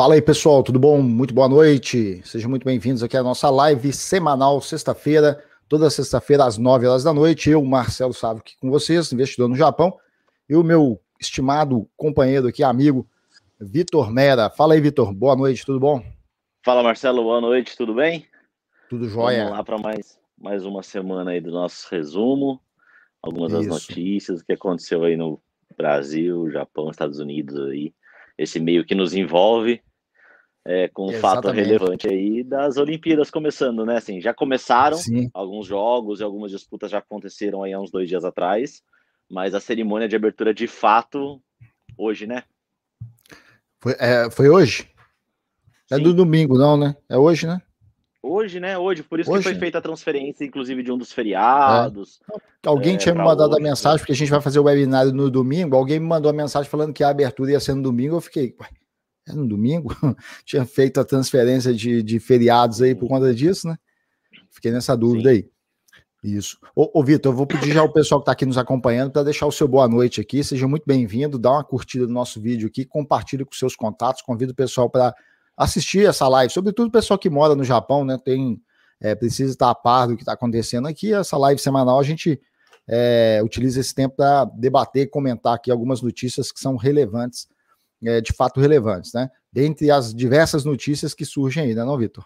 Fala aí, pessoal, tudo bom? Muito boa noite. Sejam muito bem-vindos aqui à nossa live semanal, sexta-feira, toda sexta-feira às 9 horas da noite. Eu, Marcelo Sávio, aqui com vocês, investidor no Japão, e o meu estimado companheiro aqui, amigo, Vitor Mera. Fala aí, Vitor. Boa noite, tudo bom? Fala, Marcelo. Boa noite, tudo bem? Tudo jóia. Vamos lá para mais, mais uma semana aí do nosso resumo. Algumas Isso. das notícias que aconteceu aí no Brasil, Japão, Estados Unidos aí esse meio que nos envolve é, com um Exatamente. fato relevante aí das Olimpíadas começando, né? Assim, já começaram Sim. alguns jogos e algumas disputas já aconteceram aí há uns dois dias atrás, mas a cerimônia de abertura de fato hoje, né? Foi, é, foi hoje? É Sim. É do domingo, não, né? É hoje, né? Hoje, né? Hoje, por isso hoje? que foi feita a transferência, inclusive, de um dos feriados. É. Alguém é, tinha me mandado hoje, a mensagem, porque a gente vai fazer o webinário no domingo. Alguém me mandou a mensagem falando que a abertura ia ser no domingo. Eu fiquei, ué, é no domingo? tinha feito a transferência de, de feriados aí por conta disso, né? Fiquei nessa dúvida Sim. aí. Isso. Ô, ô Vitor, eu vou pedir já ao pessoal que está aqui nos acompanhando para deixar o seu boa noite aqui. Seja muito bem-vindo, dá uma curtida no nosso vídeo aqui, compartilhe com seus contatos, convido o pessoal para assistir essa live, sobretudo o pessoal que mora no Japão, né? Tem, é, precisa estar a par do que está acontecendo aqui. Essa live semanal a gente é, utiliza esse tempo para debater e comentar aqui algumas notícias que são relevantes, é, de fato relevantes, né? Dentre as diversas notícias que surgem aí, né, não, Vitor?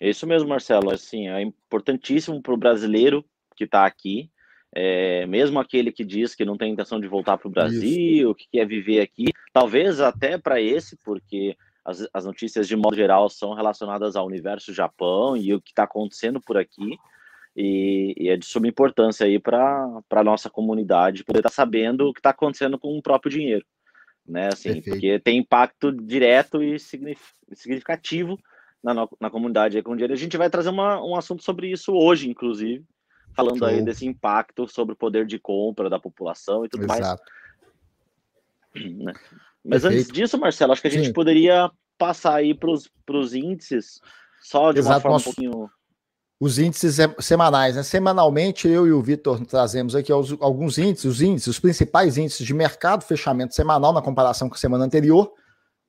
Isso mesmo, Marcelo. Assim, é importantíssimo para o brasileiro que está aqui é, mesmo aquele que diz que não tem intenção de voltar para o Brasil, Isso. que quer viver aqui, talvez até para esse, porque as, as, notícias de modo geral são relacionadas ao universo Japão e o que está acontecendo por aqui, e, e, é de suma importância aí para a nossa comunidade poder estar tá sabendo o que está acontecendo com o próprio dinheiro, né? Assim, Perfeito. porque tem impacto direto e significativo na, na comunidade com dinheiro. A gente vai trazer uma, um assunto sobre isso hoje, inclusive falando Show. aí desse impacto sobre o poder de compra da população e tudo Exato. mais. Né? Mas Perfeito. antes disso, Marcelo, acho que a gente Sim. poderia passar aí para os índices, só de Exato. uma forma Nosso... um pouquinho. Os índices semanais, né? Semanalmente, eu e o Vitor trazemos aqui alguns índices, os índices, os principais índices de mercado, fechamento semanal na comparação com a semana anterior.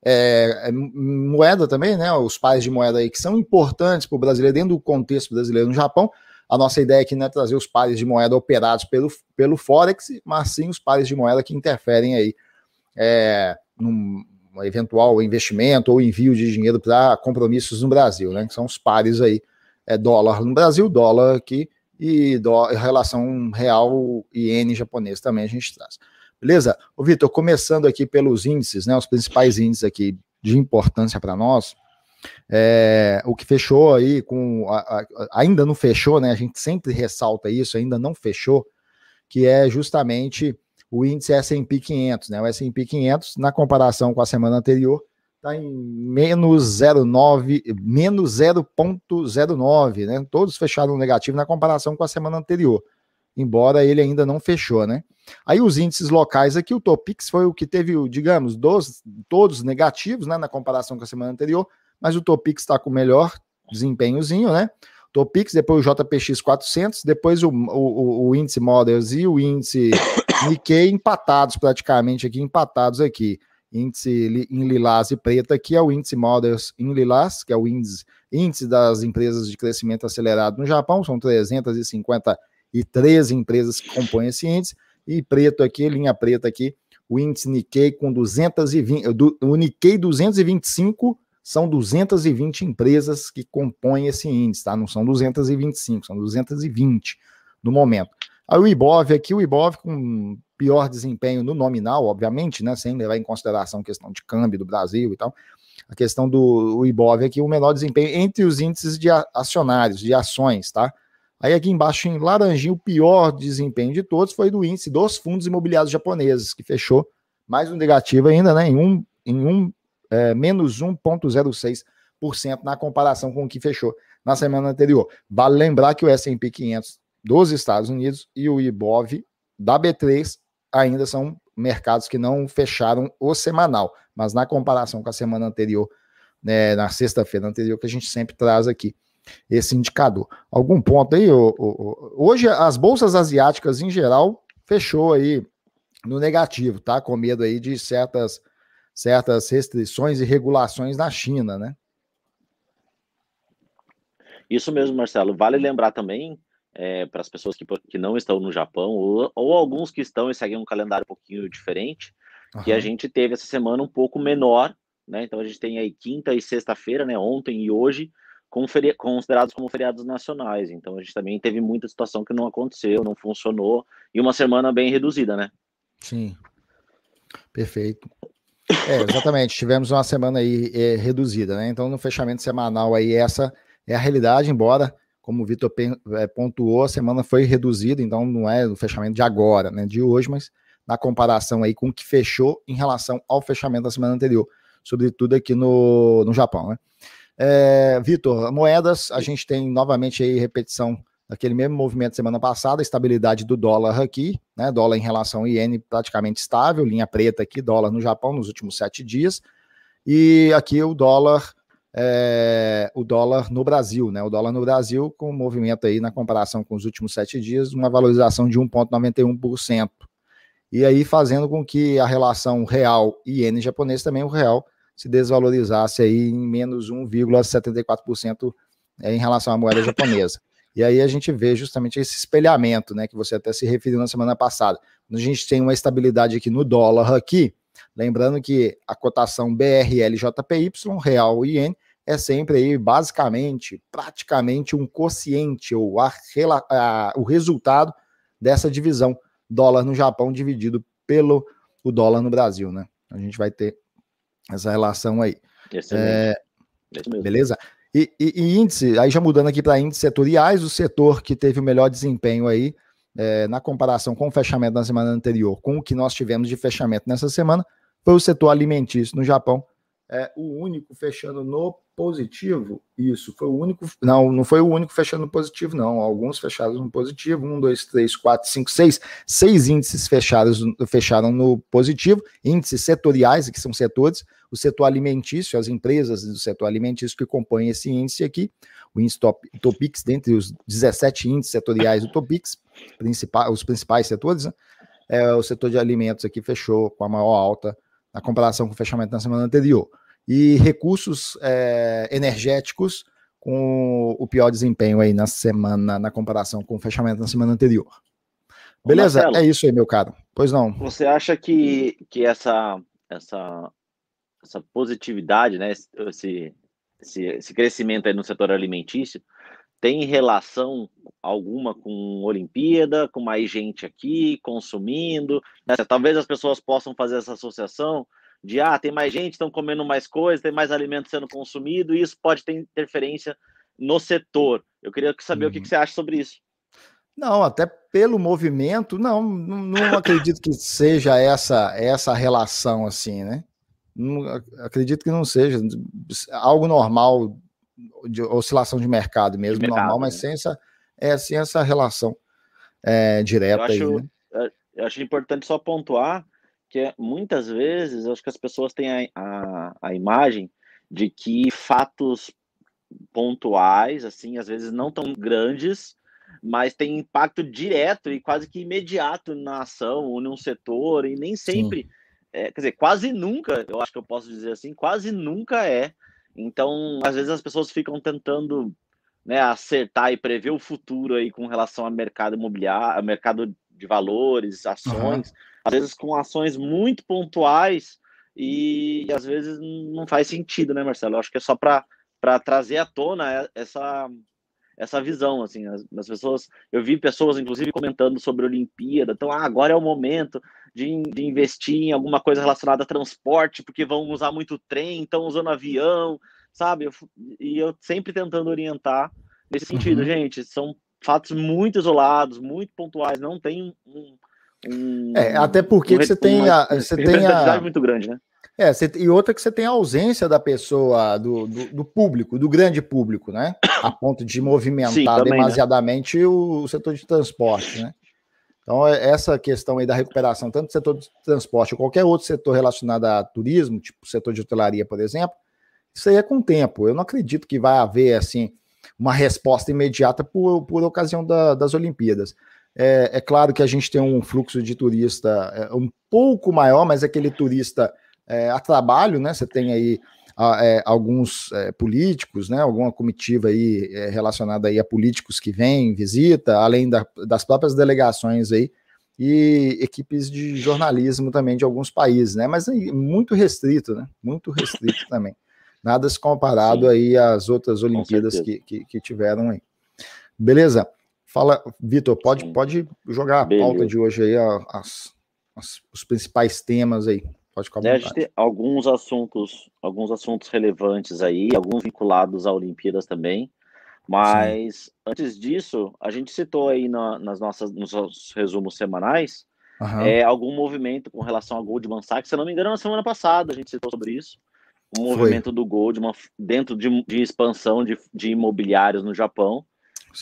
É, é, moeda também, né? Os pares de moeda aí que são importantes para o brasileiro, dentro do contexto brasileiro no Japão. A nossa ideia aqui não é trazer os pares de moeda operados pelo, pelo Forex, mas sim os pares de moeda que interferem aí é, num eventual investimento ou envio de dinheiro para compromissos no Brasil, né? Que são os pares aí, é dólar no Brasil, dólar aqui e dó, relação real iene japonês também a gente traz. Beleza? Ô, Vitor, começando aqui pelos índices, né? Os principais índices aqui de importância para nós. É, o que fechou aí com. A, a, ainda não fechou, né? A gente sempre ressalta isso, ainda não fechou, que é justamente o índice SP 500, né? O SP 500, na comparação com a semana anterior, está em menos 0,9, menos 0,09, né? Todos fecharam negativo na comparação com a semana anterior, embora ele ainda não fechou, né? Aí os índices locais aqui, o Topix foi o que teve, digamos, dos, todos negativos, né? Na comparação com a semana anterior, mas o Topix está com o melhor desempenhozinho, né? Topix, depois o JPX 400, depois o, o, o índice Models e o índice Nikkei empatados praticamente aqui, empatados aqui. Índice em lilás e preto aqui é o índice Models em lilás, que é o índice, índice das empresas de crescimento acelerado no Japão, são 353 empresas que compõem esse índice, e preto aqui, linha preta aqui, o índice Nikkei com 220, do, o Nikkei 225 são 220 empresas que compõem esse índice, tá? Não são 225, são 220 no momento. Aí o Ibov aqui, o Ibov com pior desempenho no nominal, obviamente, né? Sem levar em consideração a questão de câmbio do Brasil e tal. A questão do Ibov aqui, o menor desempenho entre os índices de acionários, de ações, tá? Aí aqui embaixo, em laranjinho, o pior desempenho de todos foi do índice dos fundos imobiliários japoneses, que fechou mais um negativo ainda, né? Em um, em um é, menos 1,06% na comparação com o que fechou na semana anterior. Vale lembrar que o S&P 500 dos Estados Unidos e o IBOV da B3 ainda são mercados que não fecharam o semanal, mas na comparação com a semana anterior, né, na sexta-feira anterior, que a gente sempre traz aqui esse indicador. Algum ponto aí? hoje as bolsas asiáticas em geral fechou aí no negativo, tá? Com medo aí de certas certas restrições e regulações na China, né? Isso mesmo, Marcelo. Vale lembrar também é, para as pessoas que, que não estão no Japão, ou, ou, alguns que estão e seguem um calendário um pouquinho diferente, uhum. que a gente teve essa semana um pouco menor, né? Então a gente tem aí quinta e sexta-feira, né? Ontem e hoje, considerados como feriados nacionais. Então a gente também teve muita situação que não aconteceu, não funcionou, e uma semana bem reduzida, né? Sim. Perfeito. É, exatamente. Tivemos uma semana aí é, reduzida, né? Então, no fechamento semanal aí, essa é a realidade, embora, como o Vitor é, pontuou, a semana foi reduzida, então não é o fechamento de agora, né? De hoje, mas na comparação aí com o que fechou em relação ao fechamento da semana anterior, sobretudo aqui no, no Japão, né? É, Vitor, moedas, a gente tem novamente aí repetição daquele mesmo movimento semana passada, estabilidade do dólar aqui, né? Dólar em relação ao iene praticamente estável, linha preta aqui, dólar no Japão nos últimos sete dias. E aqui o dólar, é, o dólar no Brasil, né? O dólar no Brasil com movimento aí na comparação com os últimos sete dias, uma valorização de 1,91%. E aí fazendo com que a relação real e iene japonês também o real se desvalorizasse aí em menos 1,74% é, em relação à moeda japonesa. E aí a gente vê justamente esse espelhamento, né, que você até se referiu na semana passada. A gente tem uma estabilidade aqui no dólar aqui, lembrando que a cotação BRLJPY, real e iene, é sempre aí basicamente, praticamente um quociente ou a, a, o resultado dessa divisão dólar no Japão dividido pelo o dólar no Brasil, né? A gente vai ter essa relação aí. É, beleza? E, e, e, índice, aí já mudando aqui para índices setoriais, o setor que teve o melhor desempenho aí, é, na comparação com o fechamento da semana anterior, com o que nós tivemos de fechamento nessa semana, foi o setor alimentício no Japão, é, o único fechando no positivo. Isso, foi o único. Não, não foi o único fechando no positivo, não. Alguns fecharam no positivo. Um, dois, três, quatro, cinco, seis. Seis índices fechados, fecharam no positivo. Índices setoriais, que são setores. O setor alimentício, as empresas do setor alimentício que compõem esse índice aqui. O índice top, Topix, dentre os 17 índices setoriais do Topix, principal, os principais setores, né? é, o setor de alimentos aqui fechou com a maior alta na comparação com o fechamento na semana anterior. E recursos é, energéticos com o pior desempenho aí na semana, na comparação com o fechamento na semana anterior. Beleza? Marcelo, é isso aí, meu caro. Pois não. Você acha que, que essa, essa, essa positividade, né, esse, esse, esse crescimento aí no setor alimentício, tem relação alguma com Olimpíada, com mais gente aqui consumindo? Né? Talvez as pessoas possam fazer essa associação de ah, tem mais gente, estão comendo mais coisas, tem mais alimento sendo consumido, e isso pode ter interferência no setor. Eu queria saber uhum. o que, que uhum. você acha sobre isso. Não, até pelo movimento, não, não, acredito que seja essa essa relação assim, né? Não, acredito que não seja algo normal de oscilação de mercado mesmo, de mercado, normal, mas né? sem essa, é, sem essa relação é, direta. Eu acho, aí, né? eu acho importante só pontuar que muitas vezes eu acho que as pessoas têm a, a, a imagem de que fatos pontuais, assim, às vezes não tão grandes, mas tem impacto direto e quase que imediato na ação ou num setor, e nem sempre, é, quer dizer, quase nunca, eu acho que eu posso dizer assim, quase nunca é então, às vezes as pessoas ficam tentando né, acertar e prever o futuro aí com relação ao mercado imobiliário, mercado de valores, ações, uhum. Às vezes com ações muito pontuais e, e, às vezes não faz sentido, né, Marcelo? Eu acho que é só para trazer à tona essa essa visão, assim, as, as, pessoas, eu vi pessoas, inclusive, comentando sobre a Olimpíada, então, ah, agora é o momento de, de, investir em alguma coisa relacionada a transporte, porque vão usar muito trem, estão usando avião, sabe, eu, e eu sempre tentando orientar nesse sentido, uhum. gente, são fatos muito isolados, muito pontuais, não tem um... um é, até porque um, você tem a... Você tem a... muito grande, né? É, você, e outra que você tem a ausência da pessoa, do, do, do, público, do grande público, né? A ponto de movimentar Sim, também, né? demasiadamente né? o, o, setor de transporte, né? Então, é, essa questão aí da recuperação, tanto do setor de transporte ou qualquer outro setor relacionado a turismo, tipo o setor de hotelaria, por exemplo, isso aí é com o tempo. Eu não acredito que vai haver, assim, uma resposta imediata por, por ocasião da, das Olimpíadas. É, é, claro que a gente tem um fluxo de turista é, um pouco maior, mas aquele turista é, a trabalho, né? Você tem aí a, é, alguns é, políticos, né? Alguma comitiva aí é, relacionada aí a políticos que vêm, visita, além da, das próprias delegações aí e equipes de jornalismo também de alguns países, né? Mas muito restrito, né? Muito restrito também. Nada se comparado Sim. aí às outras Olimpíadas que, que, que, tiveram aí. Beleza? Fala, Vitor, pode, pode jogar a Beleza. pauta de hoje aí, as, as, os principais temas aí. Pode ficar é, A gente tem alguns assuntos, alguns assuntos relevantes aí, alguns vinculados a Olimpíadas também. Mas Sim. antes disso, a gente citou aí na, nas nossas, nos nossos resumos semanais uhum. é, algum movimento com relação a Goldman Sachs. Se eu não me engano, na semana passada a gente citou sobre isso. O movimento Foi. do Goldman dentro de, de expansão de, de imobiliários no Japão.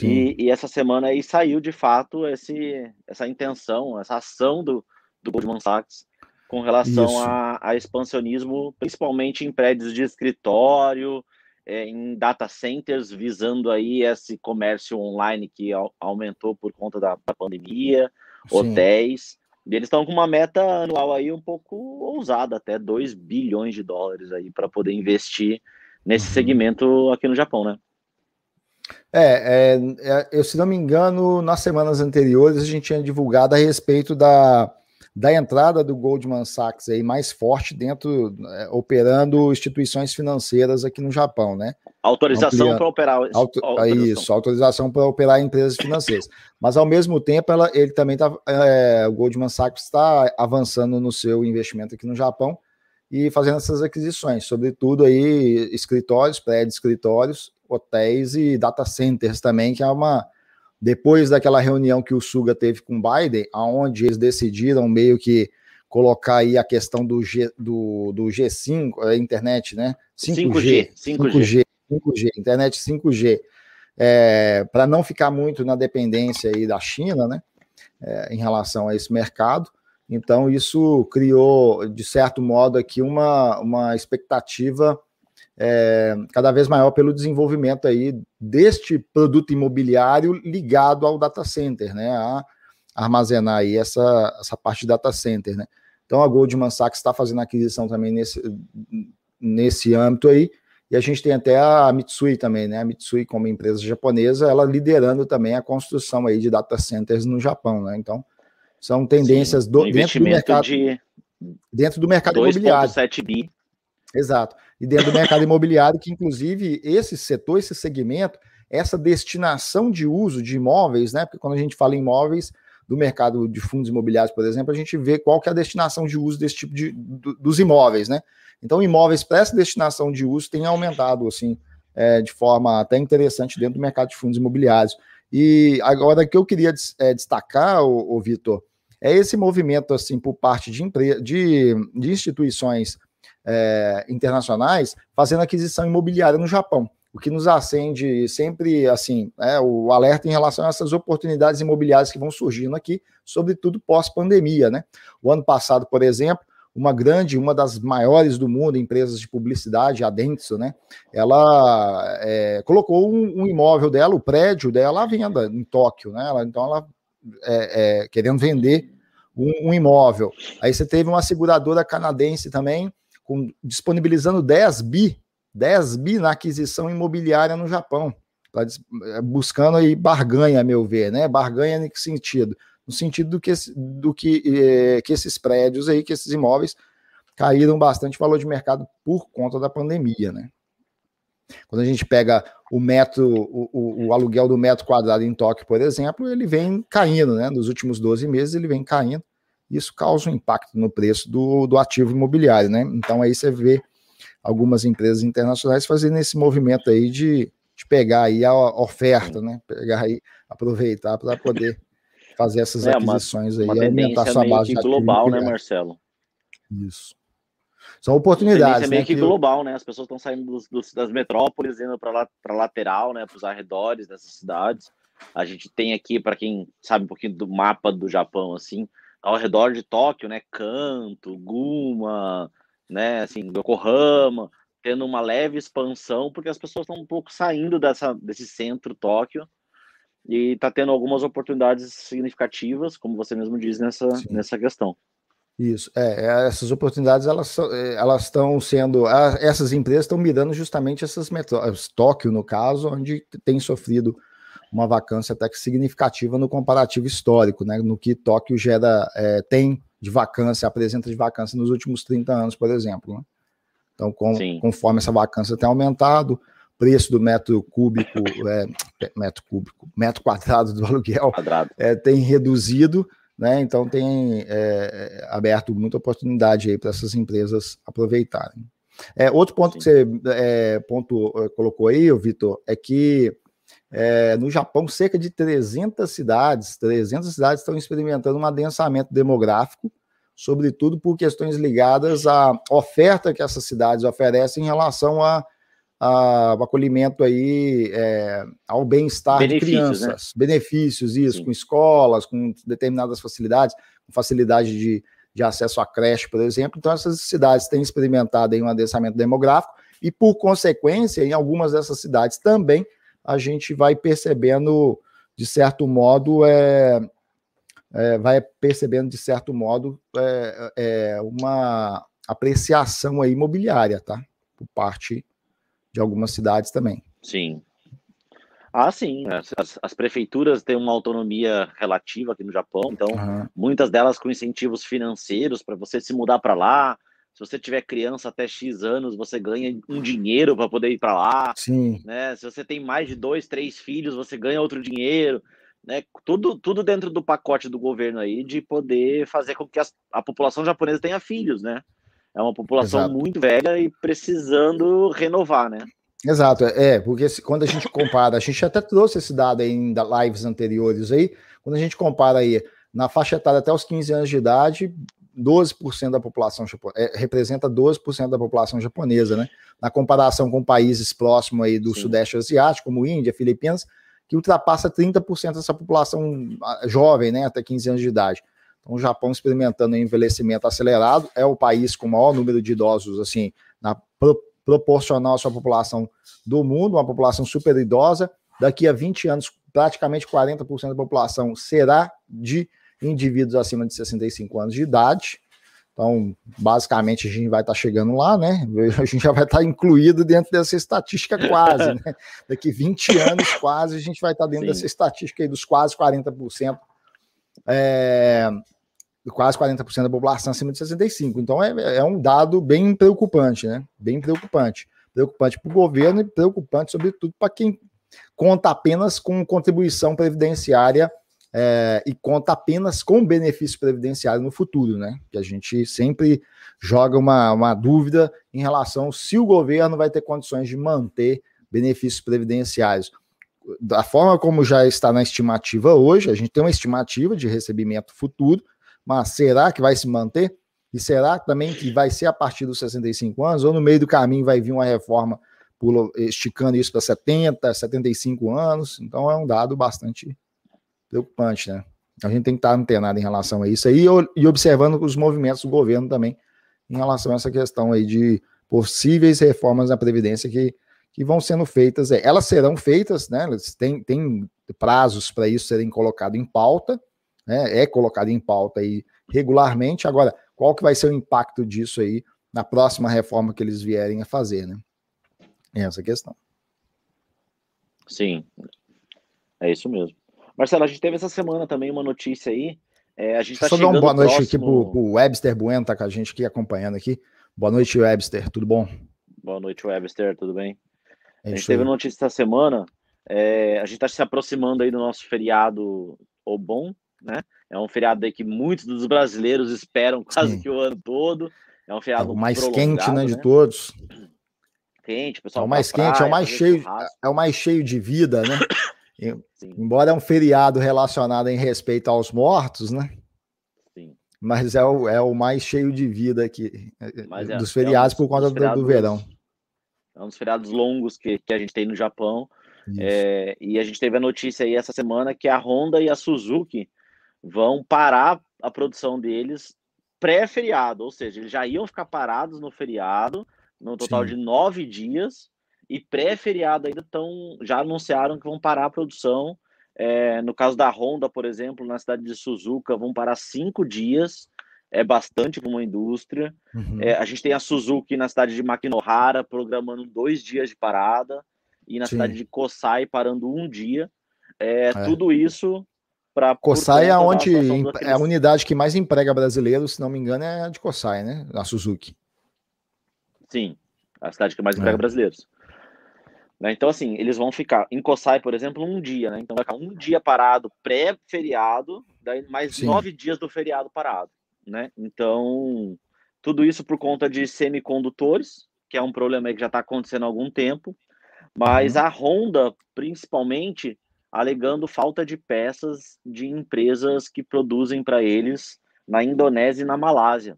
E, e, essa semana aí saiu de fato esse, essa intenção, essa ação do, do Goldman Sachs com relação a, a, expansionismo, principalmente em prédios de escritório, é, em data centers, visando aí esse comércio online que aumentou por conta da, da pandemia, Sim. hotéis. E eles estão com uma meta anual aí um pouco ousada, até 2 bilhões de dólares aí para poder investir nesse uhum. segmento aqui no Japão, né? É, é, é, eu se não me engano, nas semanas anteriores a gente tinha divulgado a respeito da da entrada do Goldman Sachs aí mais forte dentro, é, operando instituições financeiras aqui no Japão, né? Autorização para operar. Auto, autorização. Isso, autorização para operar empresas financeiras. Mas ao mesmo tempo, ela, ele também está, é, o Goldman Sachs está avançando no seu investimento aqui no Japão e fazendo essas aquisições, sobretudo aí escritórios, prédios, escritórios, hotéis e data centers também, que é uma depois daquela reunião que o Suga teve com o Biden, aonde eles decidiram meio que colocar aí a questão do, G, do, do G5, a internet, né? 5G. 5G. 5G, 5G internet 5G. É, para não ficar muito na dependência aí da China, né? É, em relação a esse mercado. Então, isso criou, de certo modo, aqui uma, uma expectativa é, cada vez maior pelo desenvolvimento aí deste produto imobiliário ligado ao data center, né? A armazenar aí essa, essa parte de data center, né? Então a Goldman Sachs está fazendo aquisição também nesse, nesse âmbito aí, e a gente tem até a Mitsui também, né? A Mitsui, como empresa japonesa, ela liderando também a construção aí de data centers no Japão, né? Então, são tendências Sim, do, dentro do mercado de dentro do mercado imobiliário. 2,7 bi. Exato e dentro do mercado imobiliário, que inclusive esse setor, esse segmento, essa destinação de uso de imóveis, né? Porque quando a gente fala em imóveis do mercado de fundos imobiliários, por exemplo, a gente vê qual que é a destinação de uso desse tipo de do, dos imóveis, né? Então, imóveis para essa destinação de uso tem aumentado assim é, de forma até interessante dentro do mercado de fundos imobiliários. E agora que eu queria é, destacar, o, Vitor, é esse movimento assim por parte de, de, de instituições é, internacionais fazendo aquisição imobiliária no Japão, o que nos acende sempre assim é, o alerta em relação a essas oportunidades imobiliárias que vão surgindo aqui, sobretudo pós-pandemia. Né? O ano passado, por exemplo, uma grande, uma das maiores do mundo, empresas de publicidade, a Dentsu, né? Ela é, colocou um, um, imóvel dela, o prédio dela à venda em Tóquio, né? Ela, então ela é, é, querendo vender um, um, imóvel. Aí você teve uma seguradora canadense também com, disponibilizando 10 bi, 10 bi na aquisição imobiliária no Japão, tá, buscando aí barganha, a meu ver, né? Barganha em que sentido? No sentido do que, do que, eh, que esses prédios aí, que esses imóveis caíram bastante valor de mercado por conta da pandemia, né? Quando a gente pega o metro, o, o, o, aluguel do metro quadrado em Tóquio, por exemplo, ele vem caindo, né? Nos últimos 12 meses ele vem caindo isso causa um impacto no preço do, do ativo imobiliário, né? Então aí você vê algumas empresas internacionais fazendo esse movimento aí de, de pegar aí a oferta, né? Pegar aí, aproveitar para poder fazer essas é, aquisições uma, aí, uma aumentar sua base de global, né, Marcelo? Isso. São oportunidades. meio né, que, que global, né? As pessoas estão saindo dos, dos, das metrópoles, indo para a lateral, né? Para os arredores dessas cidades. A gente tem aqui, para quem sabe um pouquinho do mapa do Japão, assim, ao redor de Tóquio, né? Kanto, Guma, né? Assim, Yokohama, tendo uma leve expansão, porque as pessoas estão um pouco saindo dessa, desse centro Tóquio e está tendo algumas oportunidades significativas, como você mesmo diz nessa, nessa questão. Isso, é, é essas oportunidades elas, elas estão sendo, essas empresas estão mirando justamente essas metrópoles, Tóquio no caso, onde tem sofrido uma vacância até que significativa no comparativo histórico, né, no que Tóquio gera, é, tem de vacância, apresenta de vacância nos últimos 30 anos, por exemplo. Né? Então, com, conforme essa vacância tem aumentado, preço do metro cúbico, é, metro cúbico, metro quadrado do aluguel é, tem reduzido, né? Então tem é, é, aberto muita oportunidade aí para essas empresas aproveitarem. É, outro ponto Sim. que você é, ponto, é, colocou aí, Vitor, é que é, no Japão, cerca de 300 cidades, 300 cidades estão experimentando um adensamento demográfico, sobretudo por questões ligadas à oferta que essas cidades oferecem em relação a a, acolhimento aí é, ao bem-estar de né? crianças, né? benefícios, isso, Sim. com escolas, com determinadas facilidades, com facilidade de, de acesso à creche, por exemplo. Então, essas cidades têm experimentado aí um adensamento demográfico e, por consequência, em algumas dessas cidades também, a gente vai percebendo, de certo modo, é, é vai percebendo, de certo modo, é, é uma apreciação aí imobiliária, tá? Por parte de algumas cidades também. Sim. Ah, sim. As, as, prefeituras têm uma autonomia relativa aqui no Japão, então uhum. muitas delas com incentivos financeiros para você se mudar para lá. Se você tiver criança até X anos, você ganha um dinheiro para poder ir para lá. Sim. Né? Se você tem mais de dois, três filhos, você ganha outro dinheiro. Né? Tudo, tudo dentro do pacote do governo aí de poder fazer com que as, a população japonesa tenha filhos, né? É uma população Exato. muito velha e precisando renovar, né? Exato, é, porque quando a gente compara, a gente até trouxe esse dado aí em lives anteriores aí, quando a gente compara aí na faixa etária até os 15 anos de idade, 12% da população é, representa 12% da população japonesa, né? Na comparação com países próximos aí do Sim. Sudeste Asiático, como Índia, Filipinas, que ultrapassa 30% dessa população ah, jovem, né, até 15 anos de idade. Então, o Japão experimentando envelhecimento acelerado, é o país com o maior número de idosos, assim, na, pro, proporcional à sua população do mundo, uma população super idosa. Daqui a 20 anos, praticamente 40% da população será de indivíduos acima de 65 anos de idade. Então, basicamente, a gente vai estar chegando lá, né? A gente já vai estar incluído dentro dessa estatística quase, né? Daqui 20 anos, quase, a gente vai estar dentro Sim. dessa estatística aí dos quase 40%. É, quase 40% da população acima de 65. Então é, é um dado bem preocupante, né? Bem preocupante. Preocupante para o governo e preocupante, sobretudo, para quem conta apenas com contribuição previdenciária é, e conta apenas com benefício previdenciário no futuro, né? Que a gente sempre joga uma, uma dúvida em relação se o governo vai ter condições de manter benefícios previdenciários. Da forma como já está na estimativa hoje, a gente tem uma estimativa de recebimento futuro, mas será que vai se manter? E será também que vai ser a partir dos 65 anos? Ou no meio do caminho vai vir uma reforma esticando isso para 70, 75 anos? Então é um dado bastante preocupante, né? A gente tem que estar antenado em relação a isso aí e observando os movimentos do governo também em relação a essa questão aí de possíveis reformas na Previdência que, que vão sendo feitas. É, elas serão feitas, né? Têm, têm prazos para isso serem colocados em pauta, né, é colocado em pauta aí regularmente. Agora, qual que vai ser o impacto disso aí na próxima reforma que eles vierem a fazer, né? É essa questão. Sim, é isso mesmo. Marcelo, a gente teve essa semana também uma notícia aí. É, a gente tá Só dar uma boa noite próximo... aqui pro, pro Webster Bueno, tá com a gente aqui acompanhando aqui. Boa noite, Webster, tudo bom? Boa noite, Webster, tudo bem? É a gente teve notícia essa semana. É, a gente está se aproximando aí do nosso feriado o bom, né? É um feriado aí que muitos dos brasileiros esperam quase Sim. que o ano todo. É um feriado é o mais quente, né, de né? todos. Quente, pessoal. É o mais quente, praia, é o mais cheio, é o mais cheio de vida, né? Embora é um feriado relacionado em respeito aos mortos, né? Sim. Mas é o, é o mais cheio de vida aqui é, dos feriados é um, por conta do, do, verão. É um dos feriados longos que, que a gente tem no Japão. É, e a gente teve a notícia aí essa semana que a Honda e a Suzuki vão parar a produção deles pré-feriado, ou seja, eles já iam ficar parados no feriado, no total Sim. de nove dias, e pré-feriado ainda estão, já anunciaram que vão parar a produção. É, no caso da Honda, por exemplo, na cidade de Suzuka, vão parar cinco dias. é bastante para uma indústria. Uhum. É, a gente tem a Suzuki na cidade de Makinohara programando dois dias de parada e na Sim. cidade de Kosai parando um dia. É, é. Tudo isso para. Kosai é onde é a unidade que mais emprega brasileiros, se não me engano, é a de Kosai, né? A Suzuki. Sim, a cidade que mais emprega é. brasileiros. Né? Então, assim, eles vão ficar em Kosai, por exemplo, um dia, né? Então vai ficar um dia parado pré-feriado, mais Sim. nove dias do feriado parado, né? Então, tudo isso por conta de semicondutores, que é um problema que já está acontecendo há algum tempo, mas uhum. a Honda, principalmente, alegando falta de peças de empresas que produzem para eles na Indonésia e na Malásia.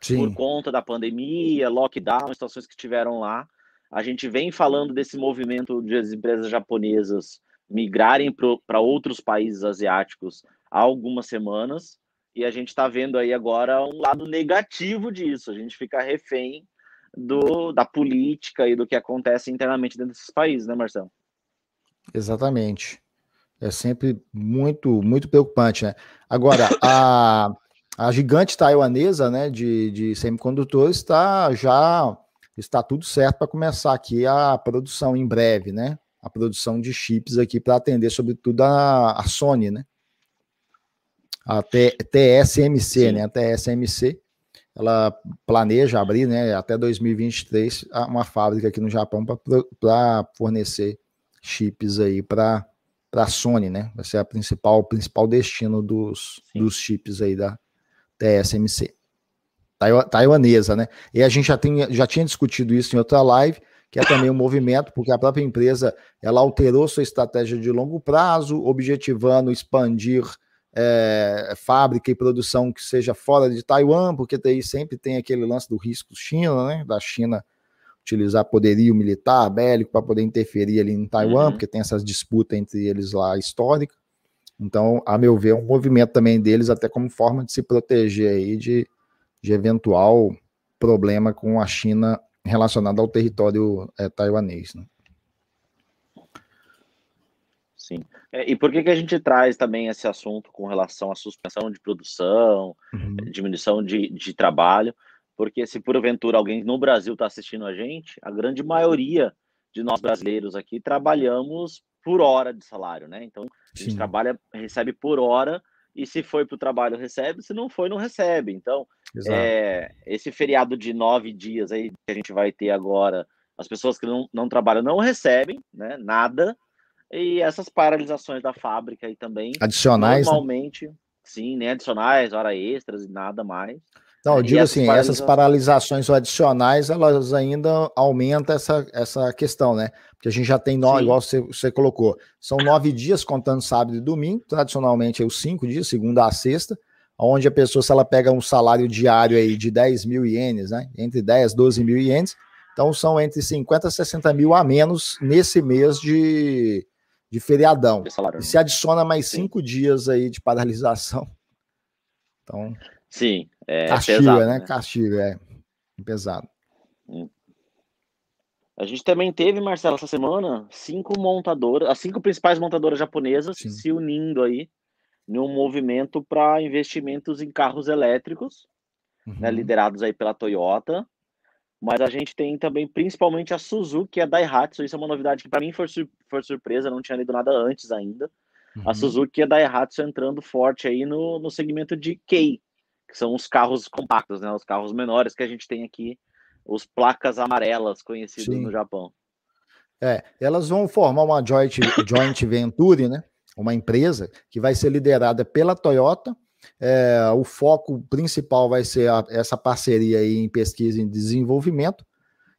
Sim. Por conta da pandemia, lockdown, situações que tiveram lá. A gente vem falando desse movimento de as empresas japonesas migrarem para outros países asiáticos há algumas semanas, e a gente está vendo aí agora um lado negativo disso. A gente fica refém do, da política e do que acontece internamente dentro desses países, né, Marcelo? Exatamente. É sempre muito, muito preocupante, né? Agora, a, a gigante taiwanesa né, de, de semicondutores está já está tudo certo para começar aqui a produção em breve, né? A produção de chips aqui para atender, sobretudo, a, a Sony, né? A T, TSMC, Sim. né? A TSMC, ela planeja abrir, né, até 2023, uma fábrica aqui no Japão para fornecer chips aí para a Sony, né? Vai ser a principal, o principal destino dos, dos chips aí da TSMC taiwanesa, né? E a gente já, tem, já tinha discutido isso em outra live, que é também um movimento, porque a própria empresa ela alterou sua estratégia de longo prazo, objetivando expandir é, fábrica e produção que seja fora de Taiwan, porque daí sempre tem aquele lance do risco China, né? Da China utilizar poderio militar, bélico, para poder interferir ali em Taiwan, uhum. porque tem essas disputas entre eles lá histórica. Então, a meu ver, é um movimento também deles, até como forma de se proteger aí de, de eventual problema com a China relacionado ao território é, taiwanês. Né? Sim. É, e por que, que a gente traz também esse assunto com relação à suspensão de produção, uhum. diminuição de, de trabalho? Porque se porventura alguém no Brasil está assistindo a gente, a grande maioria de nós brasileiros aqui trabalhamos por hora de salário, né? Então, a gente Sim. trabalha, recebe por hora e se foi para o trabalho recebe, se não foi não recebe. Então, é, esse feriado de nove dias aí que a gente vai ter agora, as pessoas que não, não trabalham não recebem, né, nada, e essas paralisações da fábrica aí também. Adicionais? Né? Normalmente, né? sim, nem adicionais, hora extras e nada mais. Não, eu digo assim, essas paralisações adicionais, elas ainda aumentam essa, essa questão, né? Porque a gente já tem nove, igual você, você colocou, são nove dias contando sábado e domingo, tradicionalmente é os cinco dias, segunda a sexta, onde a pessoa, se ela pega um salário diário aí de 10 mil ienes, né? Entre 10 12 mil ienes, então são entre 50 e 60 mil a menos nesse mês de, de feriadão. Salário, e se adiciona mais Sim. cinco dias aí de paralisação. Então. Sim, é castiga, pesado, né? né? Castiga, é pesado. Hum. A gente também teve, Marcelo, essa semana, cinco montadoras, as cinco principais montadoras japonesas Sim. se unindo aí num movimento para investimentos em carros elétricos, né, uhum. né, liderados aí pela Toyota. Mas a gente tem também principalmente a Suzuki e a Daihatsu. Isso é uma novidade que para mim foi, sur foi surpresa, não tinha lido nada antes ainda. Uhum. A Suzuki e a Daihatsu entrando forte aí no, no segmento de Kei, que são os carros compactos, né? Os carros menores que a gente tem aqui, os placas amarelas conhecidos Sim. no Japão. É, elas vão formar uma joint, joint venture, né? Uma empresa que vai ser liderada pela Toyota. É, o foco principal vai ser a, essa parceria aí em pesquisa e desenvolvimento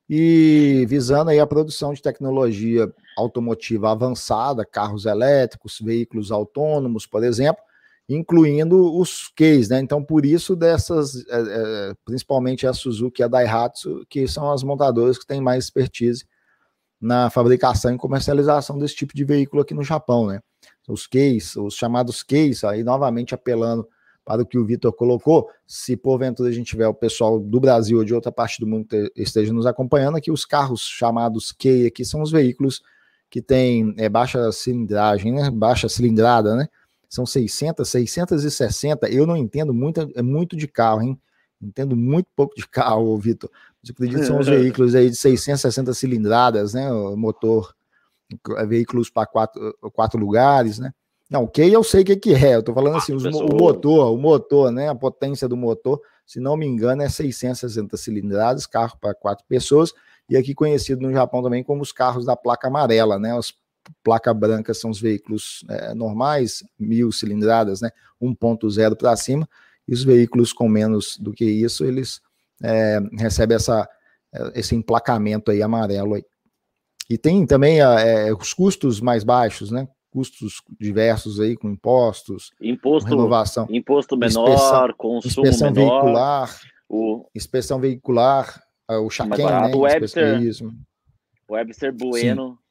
e visando aí a produção de tecnologia automotiva avançada, carros elétricos, veículos autônomos, por exemplo, incluindo os keys, né? Então, por isso dessas, é, é, principalmente a Suzuki e a Daihatsu, que são as montadoras que têm mais expertise na fabricação e comercialização desse tipo de veículo aqui no Japão, né? Os keys, os chamados keys, aí novamente apelando para o que o Vitor colocou, se porventura a gente tiver o pessoal do Brasil ou de outra parte do mundo que esteja nos acompanhando, aqui os carros chamados Kei aqui são os veículos que têm é, baixa cilindragem, né? Baixa cilindrada, né? são 600, 660. Eu não entendo muito, é muito de carro, hein? Entendo muito pouco de carro, Vitor. Mas eu acredito que são os veículos aí de 660 cilindradas, né? O motor, veículos para quatro, quatro lugares, né? Não, que eu sei o que, que é. Eu tô falando assim, os, o motor, o motor, né? A potência do motor, se não me engano, é 660 cilindradas, carro para quatro pessoas, e aqui conhecido no Japão também como os carros da placa amarela, né? Os placa branca são os veículos é, normais, mil cilindradas, né? 1.0 para cima, e os veículos com menos do que isso, eles é, recebem essa, esse emplacamento aí amarelo aí. E tem também é, os custos mais baixos, né? Custos diversos aí com impostos, imposto, com renovação, imposto menor, inspeção, consumo inspeção menor, veicular, o inspeção veicular, o Chaquem, né? O Webster, o Webster Bueno Sim.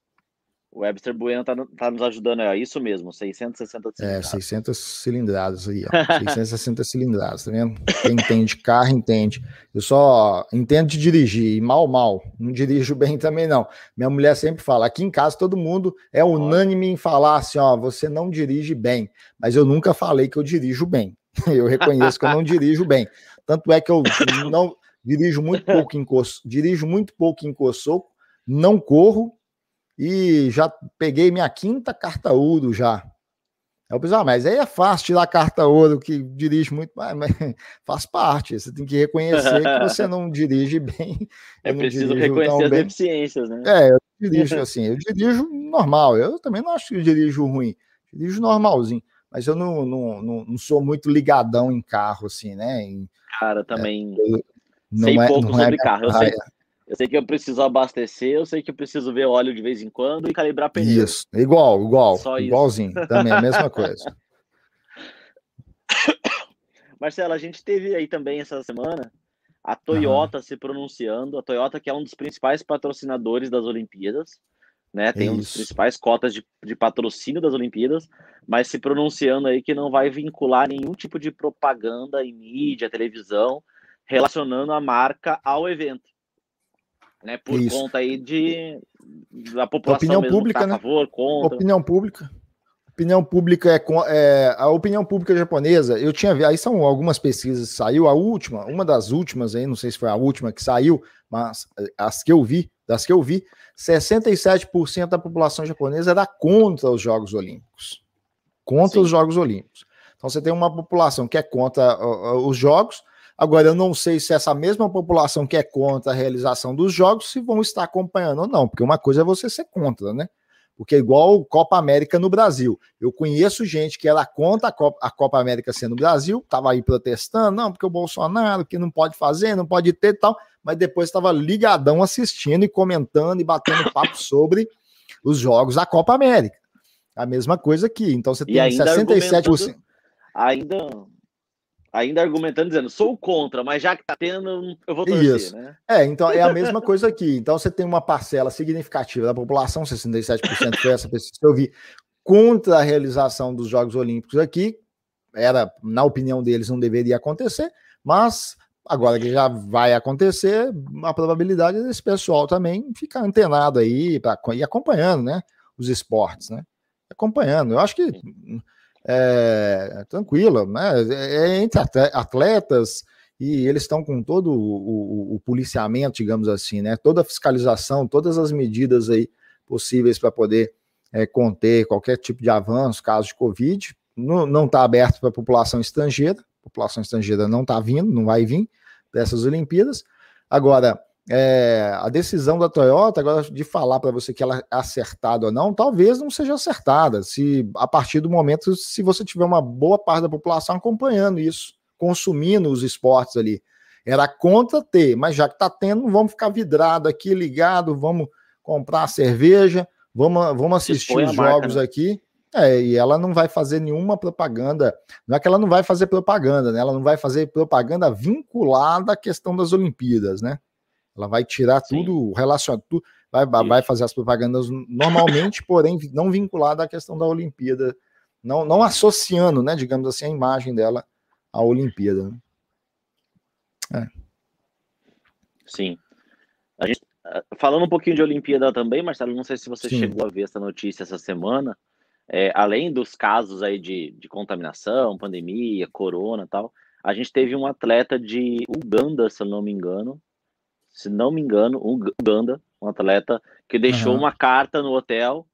O Webster Bueno tá, tá nos ajudando, é isso mesmo, 660 cilindradas. É, 600 cilindradas aí, ó. 660 cilindradas, tá vendo? Quem entende carro, entende. Eu só entendo de dirigir, e mal, mal. Não dirijo bem também, não. Minha mulher sempre fala, aqui em casa todo mundo é unânime em falar assim, ó, você não dirige bem. Mas eu nunca falei que eu dirijo bem. Eu reconheço que eu não dirijo bem. Tanto é que eu não dirijo muito pouco em dirijo muito pouco em Coçoco, não corro, e já peguei minha quinta carta ouro já. Eu pensei, ah, mas aí é fácil tirar carta ouro, que dirige muito, mas, mas faz parte. Você tem que reconhecer que você não dirige bem. É preciso reconhecer as bem. deficiências, né? É, eu dirijo assim, eu dirijo normal. Eu também não acho que eu dirijo ruim, eu dirijo normalzinho. Mas eu não, não, não, não, sou muito ligadão em carro, assim, né? Em, Cara, também. É, eu, sei é, pouco é sobre carro. Eu sei, eu sei que eu preciso abastecer, eu sei que eu preciso ver óleo de vez em quando e calibrar pneu. Isso, igual, igual, Só igualzinho, isso. também a mesma coisa. Marcelo, a gente teve aí também essa semana a Toyota uhum. se pronunciando, a Toyota que é um dos principais patrocinadores das Olimpíadas, né? Tem Isso. um dos principais cotas de, de patrocínio das Olimpíadas, mas se pronunciando aí que não vai vincular nenhum tipo de propaganda em mídia, televisão, relacionando a marca ao evento né? Por Isso. conta aí de da população opinião pública, tá a né? favor, contra. Opinião pública. Opinião pública é, é, a opinião pública japonesa. Eu tinha aí são algumas pesquisas que saiu. A última, uma das últimas aí, não sei se foi a última que saiu, mas eh, as que eu vi, das que eu vi, 67% da população japonesa era contra os Jogos Olímpicos. Contra Sim. os Jogos Olímpicos. Então você tem uma população que é contra os Jogos, Agora, eu não sei se essa mesma população que é contra a realização dos jogos se vão estar acompanhando ou não, porque uma coisa é você ser contra, né? Porque é igual Copa América no Brasil. Eu conheço gente que era contra a Copa, a Copa América sendo no Brasil, estava aí protestando, não, porque o Bolsonaro que não pode fazer, não pode ter tal, mas depois estava ligadão assistindo e comentando e batendo papo sobre os jogos da Copa América. A mesma coisa aqui. Então você tem 67%. Ainda ainda argumentando, dizendo, sou contra, mas já que tá tendo, eu vou torcer, Isso. né? É, então é a mesma coisa aqui. Então você tem uma parcela significativa da população, 67% foi essa pessoa que eu vi, contra a realização dos Jogos Olímpicos aqui. Era, na opinião deles, não deveria acontecer, mas agora que já vai acontecer, a probabilidade desse pessoal também ficar antenado aí pra, e acompanhando, né? Os esportes, né? Acompanhando. Eu acho que é, tranquila, né? É, é entre atletas e eles estão com todo o, o, o, policiamento, digamos assim, né? Toda a fiscalização, todas as medidas aí possíveis para poder é, conter qualquer tipo de avanço, caso de Covid. Não está aberto para a população estrangeira, a população estrangeira não está vindo, não vai vir dessas Olimpíadas. Agora, é, a decisão da Toyota, agora de falar para você que ela é acertada ou não, talvez não seja acertada. Se a partir do momento, se você tiver uma boa parte da população acompanhando isso, consumindo os esportes ali. Era contra ter, mas já que está tendo, vamos ficar vidrado aqui, ligado, vamos comprar cerveja, vamos, vamos assistir os jogos né? aqui. É, e ela não vai fazer nenhuma propaganda. Não é que ela não vai fazer propaganda, né? Ela não vai fazer propaganda vinculada à questão das Olimpíadas, né? Ela vai tirar Sim. tudo relacionado, tudo, vai, vai fazer as propagandas normalmente, porém não vinculada à questão da Olimpíada, não, não associando, né, digamos assim, a imagem dela à Olimpíada. Né? É. Sim. A gente, ah, falando um pouquinho de Olimpíada também, Marcelo, não sei se você Sim. chegou a ver essa notícia essa semana. é, além dos casos aí de, de contaminação, pandemia, corona tal, a gente teve um atleta de Uganda, se eu não me engano, se não me engano, Uganda, um atleta que deixou uhum. uma carta no hotel,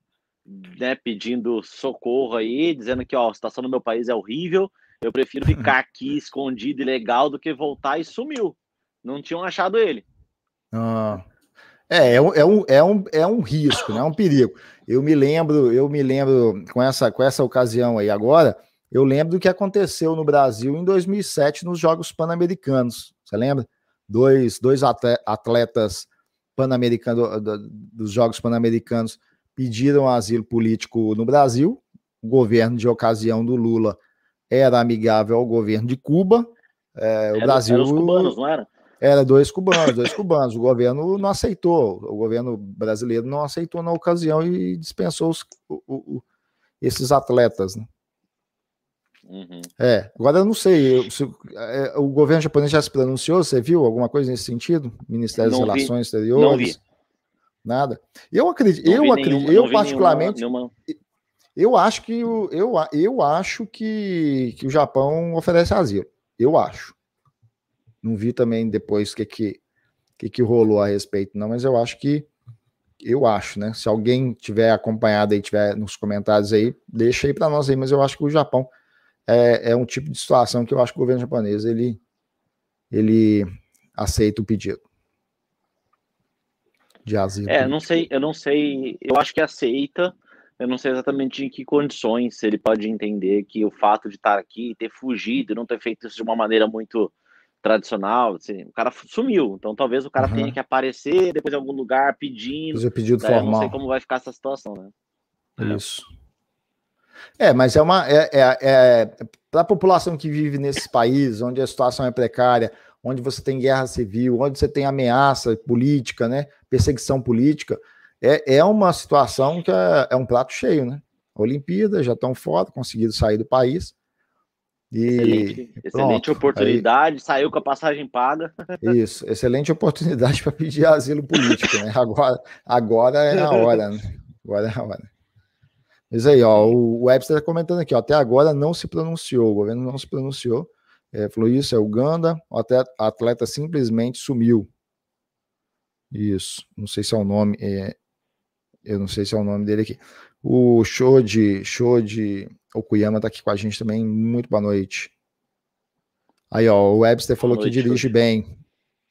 né, pedindo socorro aí, dizendo que ó, a situação no meu país é horrível, eu prefiro ficar aqui escondido e legal do que voltar e sumiu. Não tinham achado ele. Ah. É, é um, é, um, é, um, é um risco, né? É um perigo. Eu me lembro, eu me lembro com essa, com essa ocasião aí agora, eu lembro do que aconteceu no Brasil em 2007 nos Jogos Pan-Americanos. Você lembra? Dois, dois atletas pan-americanos dos Jogos Pan-Americanos pediram asilo político no Brasil. O governo de ocasião do Lula era amigável ao governo de Cuba. É, o era, Brasil. Era os cubanos, não era? Era dois cubanos, dois cubanos. O governo não aceitou, o governo brasileiro não aceitou na ocasião e dispensou os, o, o, esses atletas. Né? Uhum. É, agora eu não sei, se, é, o governo japonês já se pronunciou, você viu alguma coisa nesse sentido? Ministério não das vi. Relações Exteriores? Nada. Eu acredito, eu acredito, eu particularmente, nenhuma, nenhuma... eu acho que eu, eu acho que, que o Japão oferece asilo. Eu acho. Não vi também depois o que, que, que, que rolou a respeito, não, mas eu acho que eu acho, né? Se alguém tiver acompanhado aí, tiver nos comentários aí, deixa aí para nós aí, mas eu acho que o Japão é, é, um tipo de situação que eu acho que o governo japonês ele, ele aceita o pedido de asilo. É, não sei, eu não sei, eu acho que aceita, eu não sei exatamente em que condições ele pode entender que o fato de estar aqui, ter fugido, não ter feito isso de uma maneira muito tradicional, assim, o cara sumiu, então talvez o cara uhum. tenha que aparecer depois em algum lugar pedindo. Fazer pedido formal. Eu não sei como vai ficar essa situação, né? Isso. É, mas é uma. É, é, é para a população que vive nesses países onde a situação é precária, onde você tem guerra civil, onde você tem ameaça política, né? Perseguição política, é, é uma situação que é, é um prato cheio, né? Olimpíada, já estão fora, conseguiram sair do país. E excelente, excelente oportunidade, aí, saiu com a passagem paga. Isso, excelente oportunidade para pedir asilo político, né? Agora, agora é a hora, né? Agora é a hora. Mas aí, ó, o Webster está comentando aqui, ó, até agora não se pronunciou, o governo não se pronunciou. É, falou isso, é Uganda, o atleta, atleta simplesmente sumiu. Isso, não sei se é o nome, é, eu não sei se é o nome dele aqui. O show de show de Okuyama tá aqui com a gente também. Muito boa noite. Aí, ó, o Webster falou noite, que dirige bem.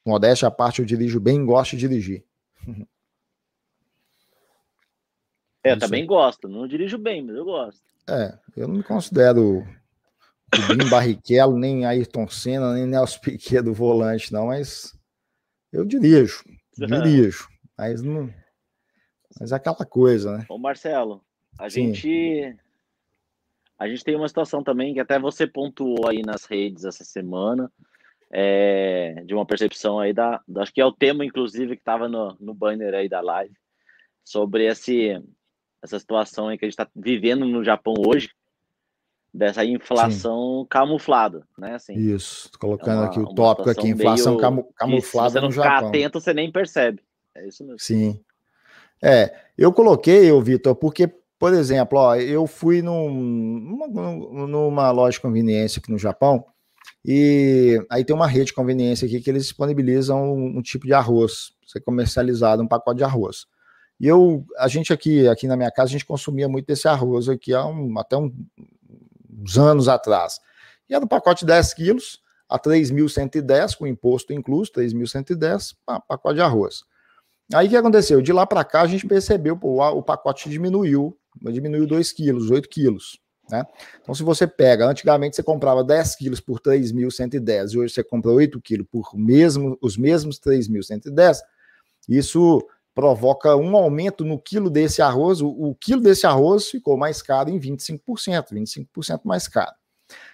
Modéstia à parte, eu dirijo bem, gosto de dirigir. É, eu também gosto. Não dirijo bem, mas eu gosto. É, eu não me considero Rubinho Barrichello, nem Ayrton Senna, nem Nelson Piquet do volante, não, mas eu dirijo. Dirijo. Mas não. Mas é aquela coisa, né? Ô, Marcelo, a Sim. gente a gente tem uma situação também que até você pontuou aí nas redes essa semana, é, de uma percepção aí da, da, Acho que é o tema, inclusive, que estava no, no banner aí da live, sobre esse, essa situação aí que a gente está vivendo no Japão hoje, dessa inflação Sim. camuflada, né? Assim, Isso, colocando é uma, aqui o tópico aqui, inflação meio... camu camuflada se você não ficar atento, você nem percebe. É isso mesmo. Sim. É, eu coloquei, Vitor, porque por exemplo, ó, eu fui num, numa, numa loja de conveniência aqui no Japão, e aí tem uma rede de conveniência aqui que eles disponibilizam um, um tipo de arroz, ser comercializado, um pacote de arroz. E eu, a gente aqui, aqui na minha casa, a gente consumia muito esse arroz aqui há um, até um, uns anos atrás. E era um pacote de 10 quilos, a 3.110, com imposto incluso, 3.110, pacote de arroz. Aí o que aconteceu? De lá para cá a gente percebeu, pô, o pacote diminuiu diminuiu 2 quilos, 8 quilos. Né? Então, se você pega, antigamente você comprava 10 quilos por 3.110 e hoje você compra 8 quilos por mesmo, os mesmos 3.110, isso provoca um aumento no quilo desse arroz. O, o, quilo desse arroz ficou mais caro em 25%, 25% mais caro.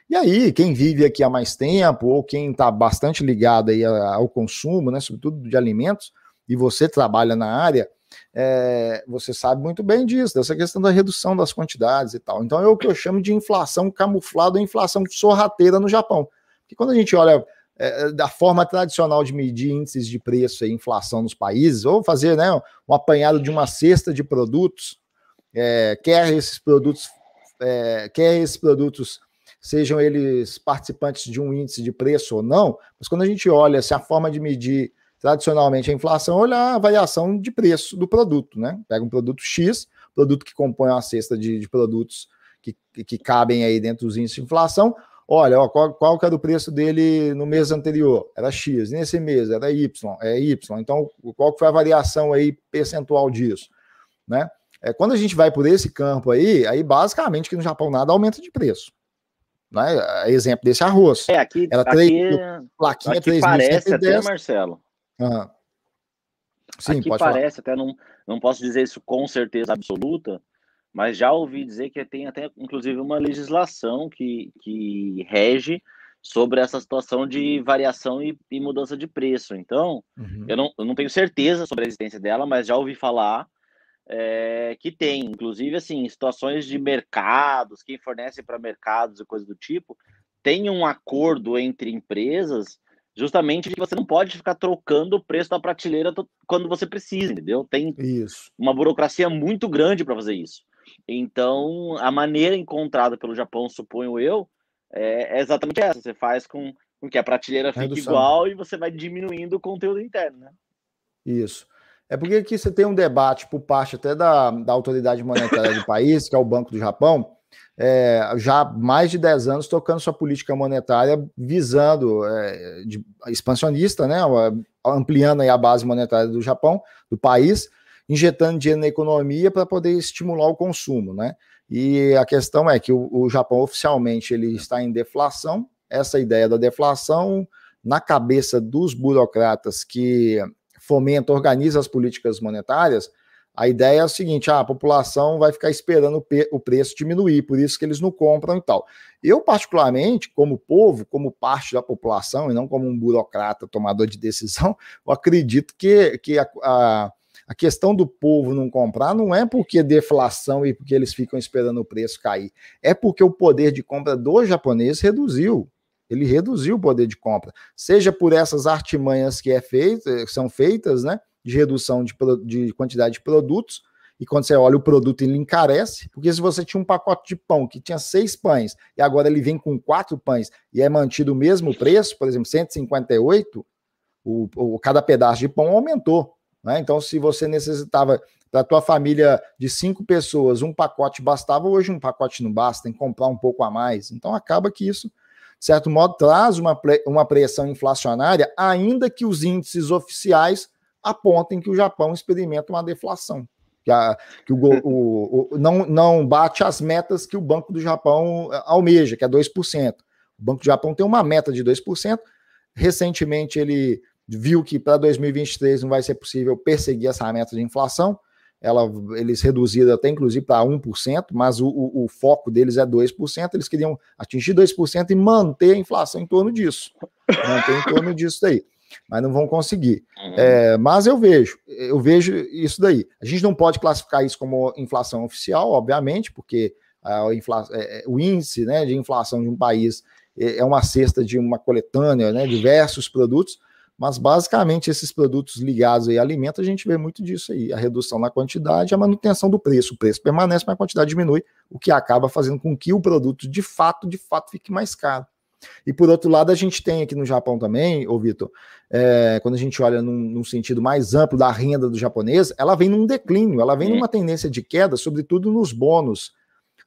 E aí, quem vive aqui há mais tempo, ou quem está bastante ligado aí ao consumo, né, sobretudo de alimentos, e você trabalha na área, é, você sabe muito bem disso, dessa questão da redução das quantidades e tal. Então é o que eu chamo de inflação camuflada, inflação sorrateira no Japão. Porque quando a gente olha é, da forma tradicional de medir índices de preço e inflação nos países, ou fazer né, um apanhado de uma cesta de produtos, é, quer esses produtos é, quer esses produtos sejam eles participantes de um índice de preço ou não, mas quando a gente olha se a forma de medir tradicionalmente a inflação, olha a variação de preço do produto, né? Pega um produto X, produto que compõe uma cesta de, de produtos que, que, cabem aí dentro dos índices de inflação, olha, ó, qual, qual que era o preço dele no mês anterior? Era X, nesse mês era Y, é Y, então qual que foi a variação aí percentual disso, né? É, quando a gente vai por esse campo aí, aí basicamente que no Japão nada aumenta de preço. Né? Exemplo desse arroz. É, aqui, Era aqui, plaquinha aqui 3, parece até, Marcelo. Uhum. Sim, aqui parece, falar. até não, não posso dizer isso com certeza absoluta, mas já ouvi dizer que tem até, inclusive, uma legislação que, que rege sobre essa situação de variação e, e mudança de preço. Então, uhum. eu, não, eu não tenho certeza sobre a existência dela, mas já ouvi falar é, que tem, inclusive, assim, situações de mercados, quem fornece para mercados e coisas do tipo, tem um acordo entre empresas justamente que você não pode ficar trocando o preço da prateleira quando você precisa, entendeu? Tem isso. uma burocracia muito grande para fazer isso. Então, a maneira encontrada pelo Japão, suponho eu, é, é exatamente essa. Você faz com, com que a prateleira fique Redução. igual e você vai diminuindo o conteúdo interno, né? Isso. É porque aqui você tem um debate por parte até da, da autoridade monetária do país, que é o Banco do Japão, é, já há mais de 10 anos tocando sua política monetária visando é, de, expansionista, né, ampliando a base monetária do Japão, do país, injetando dinheiro na economia para poder estimular o consumo, né? E a questão é que o, o Japão oficialmente ele está em deflação. Essa ideia da deflação na cabeça dos burocratas que fomenta, organiza as políticas monetárias, a ideia é o seguinte: ah, a população vai ficar esperando o preço diminuir, por isso que eles não compram e tal. Eu, particularmente, como povo, como parte da população, e não como um burocrata tomador de decisão, eu acredito que, que a, a, a questão do povo não comprar não é porque deflação e porque eles ficam esperando o preço cair, é porque o poder de compra do japonês reduziu. Ele reduziu o poder de compra, seja por essas artimanhas que é feita, são feitas, né, de redução de, de quantidade de produtos, e quando você olha o produto, ele encarece, porque se você tinha um pacote de pão que tinha seis pães, e agora ele vem com quatro pães, e é mantido o mesmo preço, por exemplo, 158, o, o cada pedaço de pão aumentou. Né? Então, se você necessitava para a tua família de cinco pessoas, um pacote bastava, hoje um pacote não basta, tem que comprar um pouco a mais. Então, acaba que isso de certo modo, traz uma, uma pressão inflacionária, ainda que os índices oficiais apontem que o Japão experimenta uma deflação. Que, a, que o, o, o, não, não bate as metas que o Banco do Japão eh, almeja, que é 2%. O Banco do Japão tem uma meta de 2%. Recentemente, ele viu que para 2023 não vai ser possível perseguir essa meta de inflação ela, eles reduziram até inclusive para 1%, mas o, o, o, foco deles é 2%, eles queriam atingir 2% e manter a inflação em torno disso. Manter em torno disso aí. Mas não vão conseguir. Uhum. É, mas eu vejo, eu vejo isso daí. A gente não pode classificar isso como inflação oficial, obviamente, porque a infla, é, é, o índice né, de inflação de um país é, é uma cesta de uma coletânea, né, diversos produtos, mas basicamente esses produtos ligados aí a alimento, a gente vê muito disso aí, a redução na quantidade, a manutenção do preço. O preço permanece, mas a quantidade diminui, o que acaba fazendo com que o produto de fato, de fato, fique mais caro. E por outro lado, a gente tem aqui no Japão também, ô Vitor, é, quando a gente olha num, num, sentido mais amplo da renda do japonês, ela vem num declínio, ela vem numa tendência de queda, sobretudo nos bônus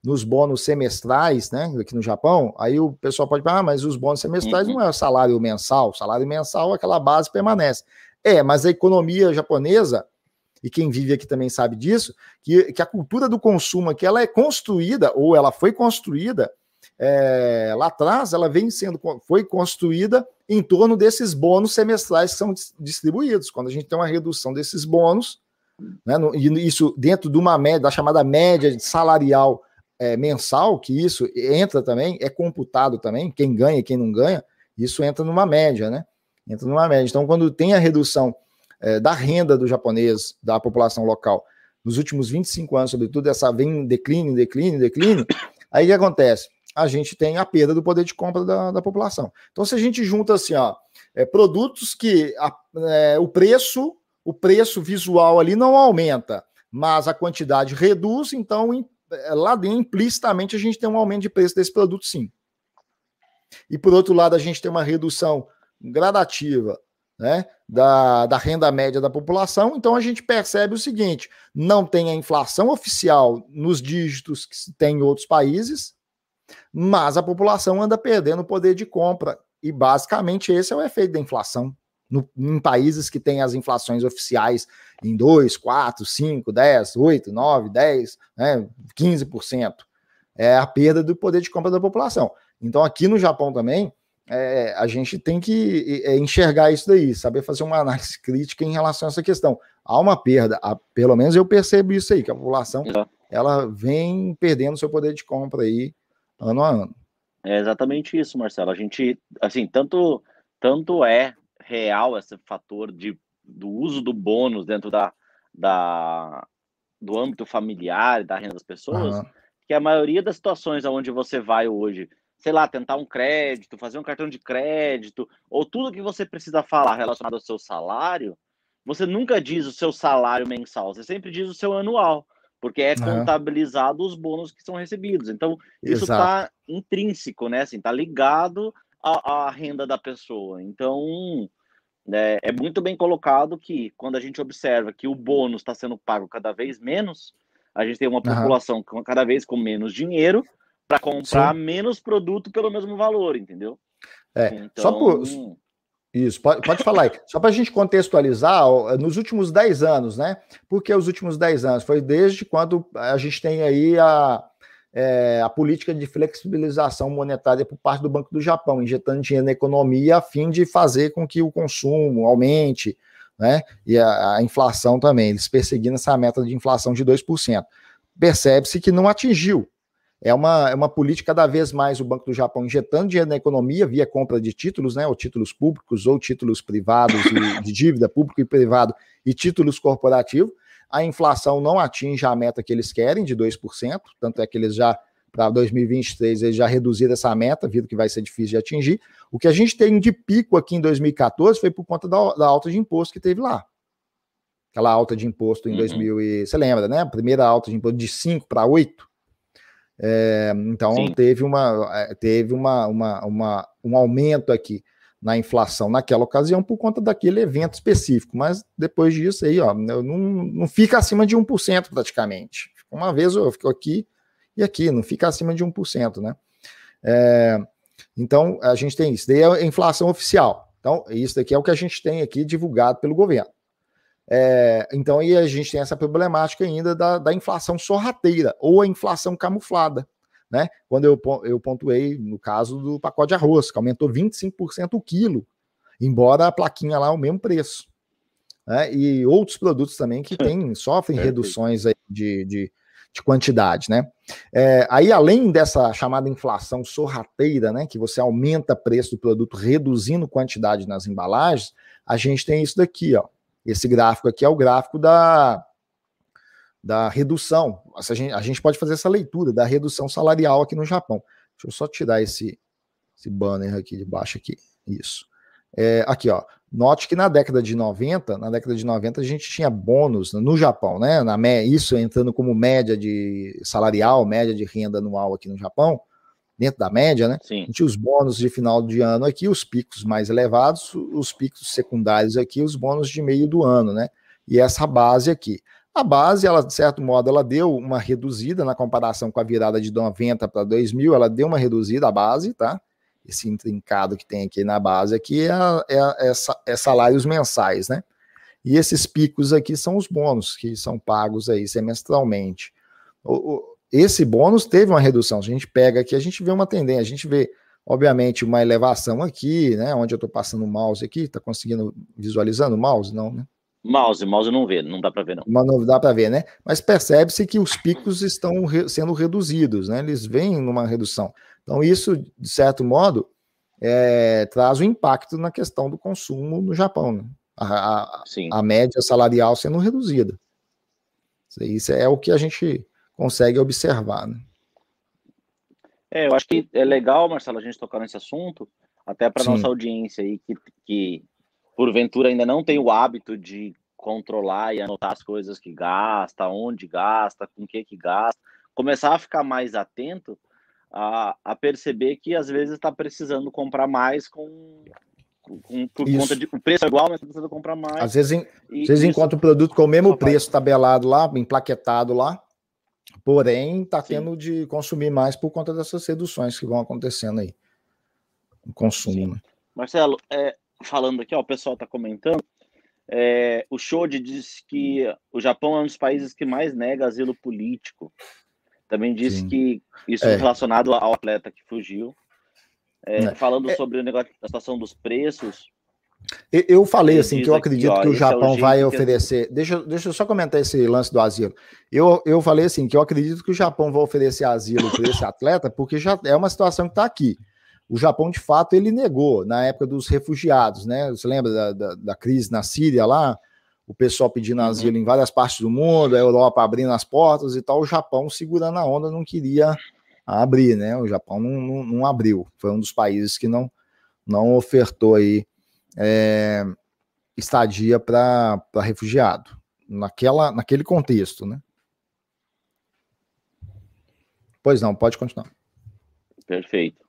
nos bônus semestrais, né, aqui no Japão, aí o pessoal pode falar, ah, mas os bônus semestrais uhum. não é o salário mensal, o salário mensal, aquela base permanece. É, mas a economia japonesa, e quem vive aqui também sabe disso, que, que a cultura do consumo aqui, ela é construída, ou ela foi construída, é, lá atrás, ela vem sendo, foi construída em torno desses bônus semestrais que são distribuídos. Quando a gente tem uma redução desses bônus, né, no, e isso dentro de uma média, da chamada média salarial é, mensal, que isso entra também, é computado também, quem ganha e quem não ganha, isso entra numa média, né? Entra numa média. Então, quando tem a redução é, da renda do japonês, da população local, nos últimos 25 anos, sobretudo, essa vem em declínio, declínio, declínio, aí o que acontece? A gente tem a perda do poder de compra da, da população. Então, se a gente junta assim, ó, é, produtos que a, é, o preço, o preço visual ali não aumenta, mas a quantidade reduz, então é, lá dentro, implicitamente, a gente tem um aumento de preço desse produto, sim. E por outro lado, a gente tem uma redução gradativa né, da, da renda média da população. Então a gente percebe o seguinte: não tem a inflação oficial nos dígitos que se tem em outros países, mas a população anda perdendo poder de compra. E basicamente esse é o efeito da inflação. No, em países que têm as inflações oficiais em 2, 4, 5, 10, 8, 9, 10, né, 15%. É a perda do poder de compra da população. Então, aqui no Japão também, é, a gente tem que é, enxergar isso daí, saber fazer uma análise crítica em relação a essa questão. Há uma perda, há, pelo menos eu percebo isso aí, que a população ela vem perdendo seu poder de compra aí ano a ano. É exatamente isso, Marcelo. A gente, assim, tanto, tanto é real esse fator de, do uso do bônus dentro da, da, do âmbito familiar e da renda das pessoas, uhum. que a maioria das situações aonde você vai hoje sei lá, tentar um crédito, fazer um cartão de crédito, ou tudo que você precisa falar relacionado ao seu salário, você nunca diz o seu salário mensal, você sempre diz o seu anual, porque é uhum. contabilizado os bônus que são recebidos. Então, isso está intrínseco, né? Assim, tá ligado à, à renda da pessoa. Então, é, é muito bem colocado que quando a gente observa que o bônus está sendo pago cada vez menos, a gente tem uma população uhum. cada vez com menos dinheiro, para comprar Sim. menos produto pelo mesmo valor, entendeu? É, então... só por. Isso, pode, pode falar aí. Só para a gente contextualizar, nos últimos 10 anos, né? Por que os últimos 10 anos? Foi desde quando a gente tem aí a, é, a política de flexibilização monetária por parte do Banco do Japão, injetando dinheiro na economia a fim de fazer com que o consumo aumente, né? E a, a inflação também, eles perseguindo essa meta de inflação de 2%. Percebe-se que não atingiu, é uma, é uma política cada vez mais o Banco do Japão injetando dinheiro na economia via compra de títulos, né, ou títulos públicos ou títulos privados de, de dívida público e privado e títulos corporativos. A inflação não atinge a meta que eles querem de 2%, tanto é que eles já para 2023 eles já reduziram essa meta, vindo que vai ser difícil de atingir. O que a gente tem de pico aqui em 2014 foi por conta da, da alta de imposto que teve lá. Aquela alta de imposto em uhum. 2000 e, você lembra, né? A primeira alta de imposto de 5 para 8 é, então Sim. teve, uma, é, teve uma, uma, uma, um aumento aqui na inflação naquela ocasião por conta daquele evento específico, mas depois disso aí, ó, não, não fica acima de 1% praticamente. Uma vez eu fico aqui e aqui, não fica acima de 1%, né? É, então, a gente tem isso. Daí é a inflação oficial. Então, isso daqui é o que a gente tem aqui divulgado pelo governo. É, então aí a gente tem essa problemática ainda da, da, inflação sorrateira ou a inflação camuflada. Né? Quando eu, eu pontuei no caso do pacote de arroz, que aumentou 25% o quilo, embora a plaquinha lá é o mesmo preço. Né? E outros produtos também que tem, sofrem reduções de, de, de quantidade. Né? É, aí, além dessa chamada inflação sorrateira, né, que você aumenta o preço do produto reduzindo quantidade nas embalagens, a gente tem isso daqui, ó esse gráfico aqui é o gráfico da, da redução. A gente, a gente pode fazer essa leitura da redução salarial aqui no Japão. Deixa eu só tirar esse, esse banner aqui de baixo aqui. Isso. É, aqui, ó. Note que na década de 90, na década de 90 a gente tinha bônus no Japão, né? Na, isso entrando como média de salarial, média de renda anual aqui no Japão dentro da média, né? Sim. A gente os bônus de final de ano aqui, os picos mais elevados, os picos secundários aqui, os bônus de meio do ano, né? E essa base aqui. A base, ela, de certo modo, ela deu uma reduzida na comparação com a virada de 90 para 2000, ela deu uma reduzida a base, tá? Esse intrincado que tem aqui na base aqui é, é, é, é salários mensais, né? E esses picos aqui são os bônus que são pagos aí semestralmente. O, o, esse bônus teve uma redução. Se a gente pega aqui, a gente vê uma tendência, a gente vê, obviamente, uma elevação aqui, né? Onde eu estou passando o mouse aqui, está conseguindo visualizando o mouse? Não, né? Mouse, mouse não vê, não dá para ver, não. Mas não dá para ver, né? Mas percebe-se que os picos estão re sendo reduzidos, né? Eles vêm numa redução. Então, isso, de certo modo, é, traz um impacto na questão do consumo no Japão, né? a, a, a média salarial sendo reduzida. Isso é o que a gente consegue observar. Né? É, eu acho que é legal, Marcelo, a gente tocar nesse assunto, até para nossa audiência aí que, que porventura ainda não tem o hábito de controlar e anotar as coisas que gasta, onde gasta, com que que gasta, começar a ficar mais atento a, a perceber que às vezes está precisando comprar mais com, com por isso. conta de o preço é igual, mas tá precisa comprar mais. Às vezes, e, às vezes isso... encontra o produto com o mesmo preço tabelado lá, emplaquetado lá, porém está tendo de consumir mais por conta dessas reduções que vão acontecendo aí. O consumo. Né? Marcelo, é, falando aqui, ó, o pessoal está comentando. É, o Shode diz que o Japão é um dos países que mais nega asilo político. Também disse Sim. que isso é. relacionado ao atleta que fugiu. É, é. Falando é. sobre o negócio da situação dos preços. Eu falei assim que eu acredito aqui, ó, que o é Japão vai oferecer. Deixa, deixa eu só comentar esse lance do asilo. Eu, eu falei assim que eu acredito que o Japão vai oferecer asilo para esse atleta, porque já é uma situação que está aqui. O Japão, de fato, ele negou na época dos refugiados, né? Você lembra da, da, da crise na Síria lá? o pessoal pedindo uhum. asilo em várias partes do mundo, a Europa abrindo as portas e tal, o Japão segurando a onda não queria abrir, né? O Japão não, não, não abriu, foi um dos países que não, não ofertou aí é, estadia para refugiado, naquela, naquele contexto, né? Pois não, pode continuar. Perfeito.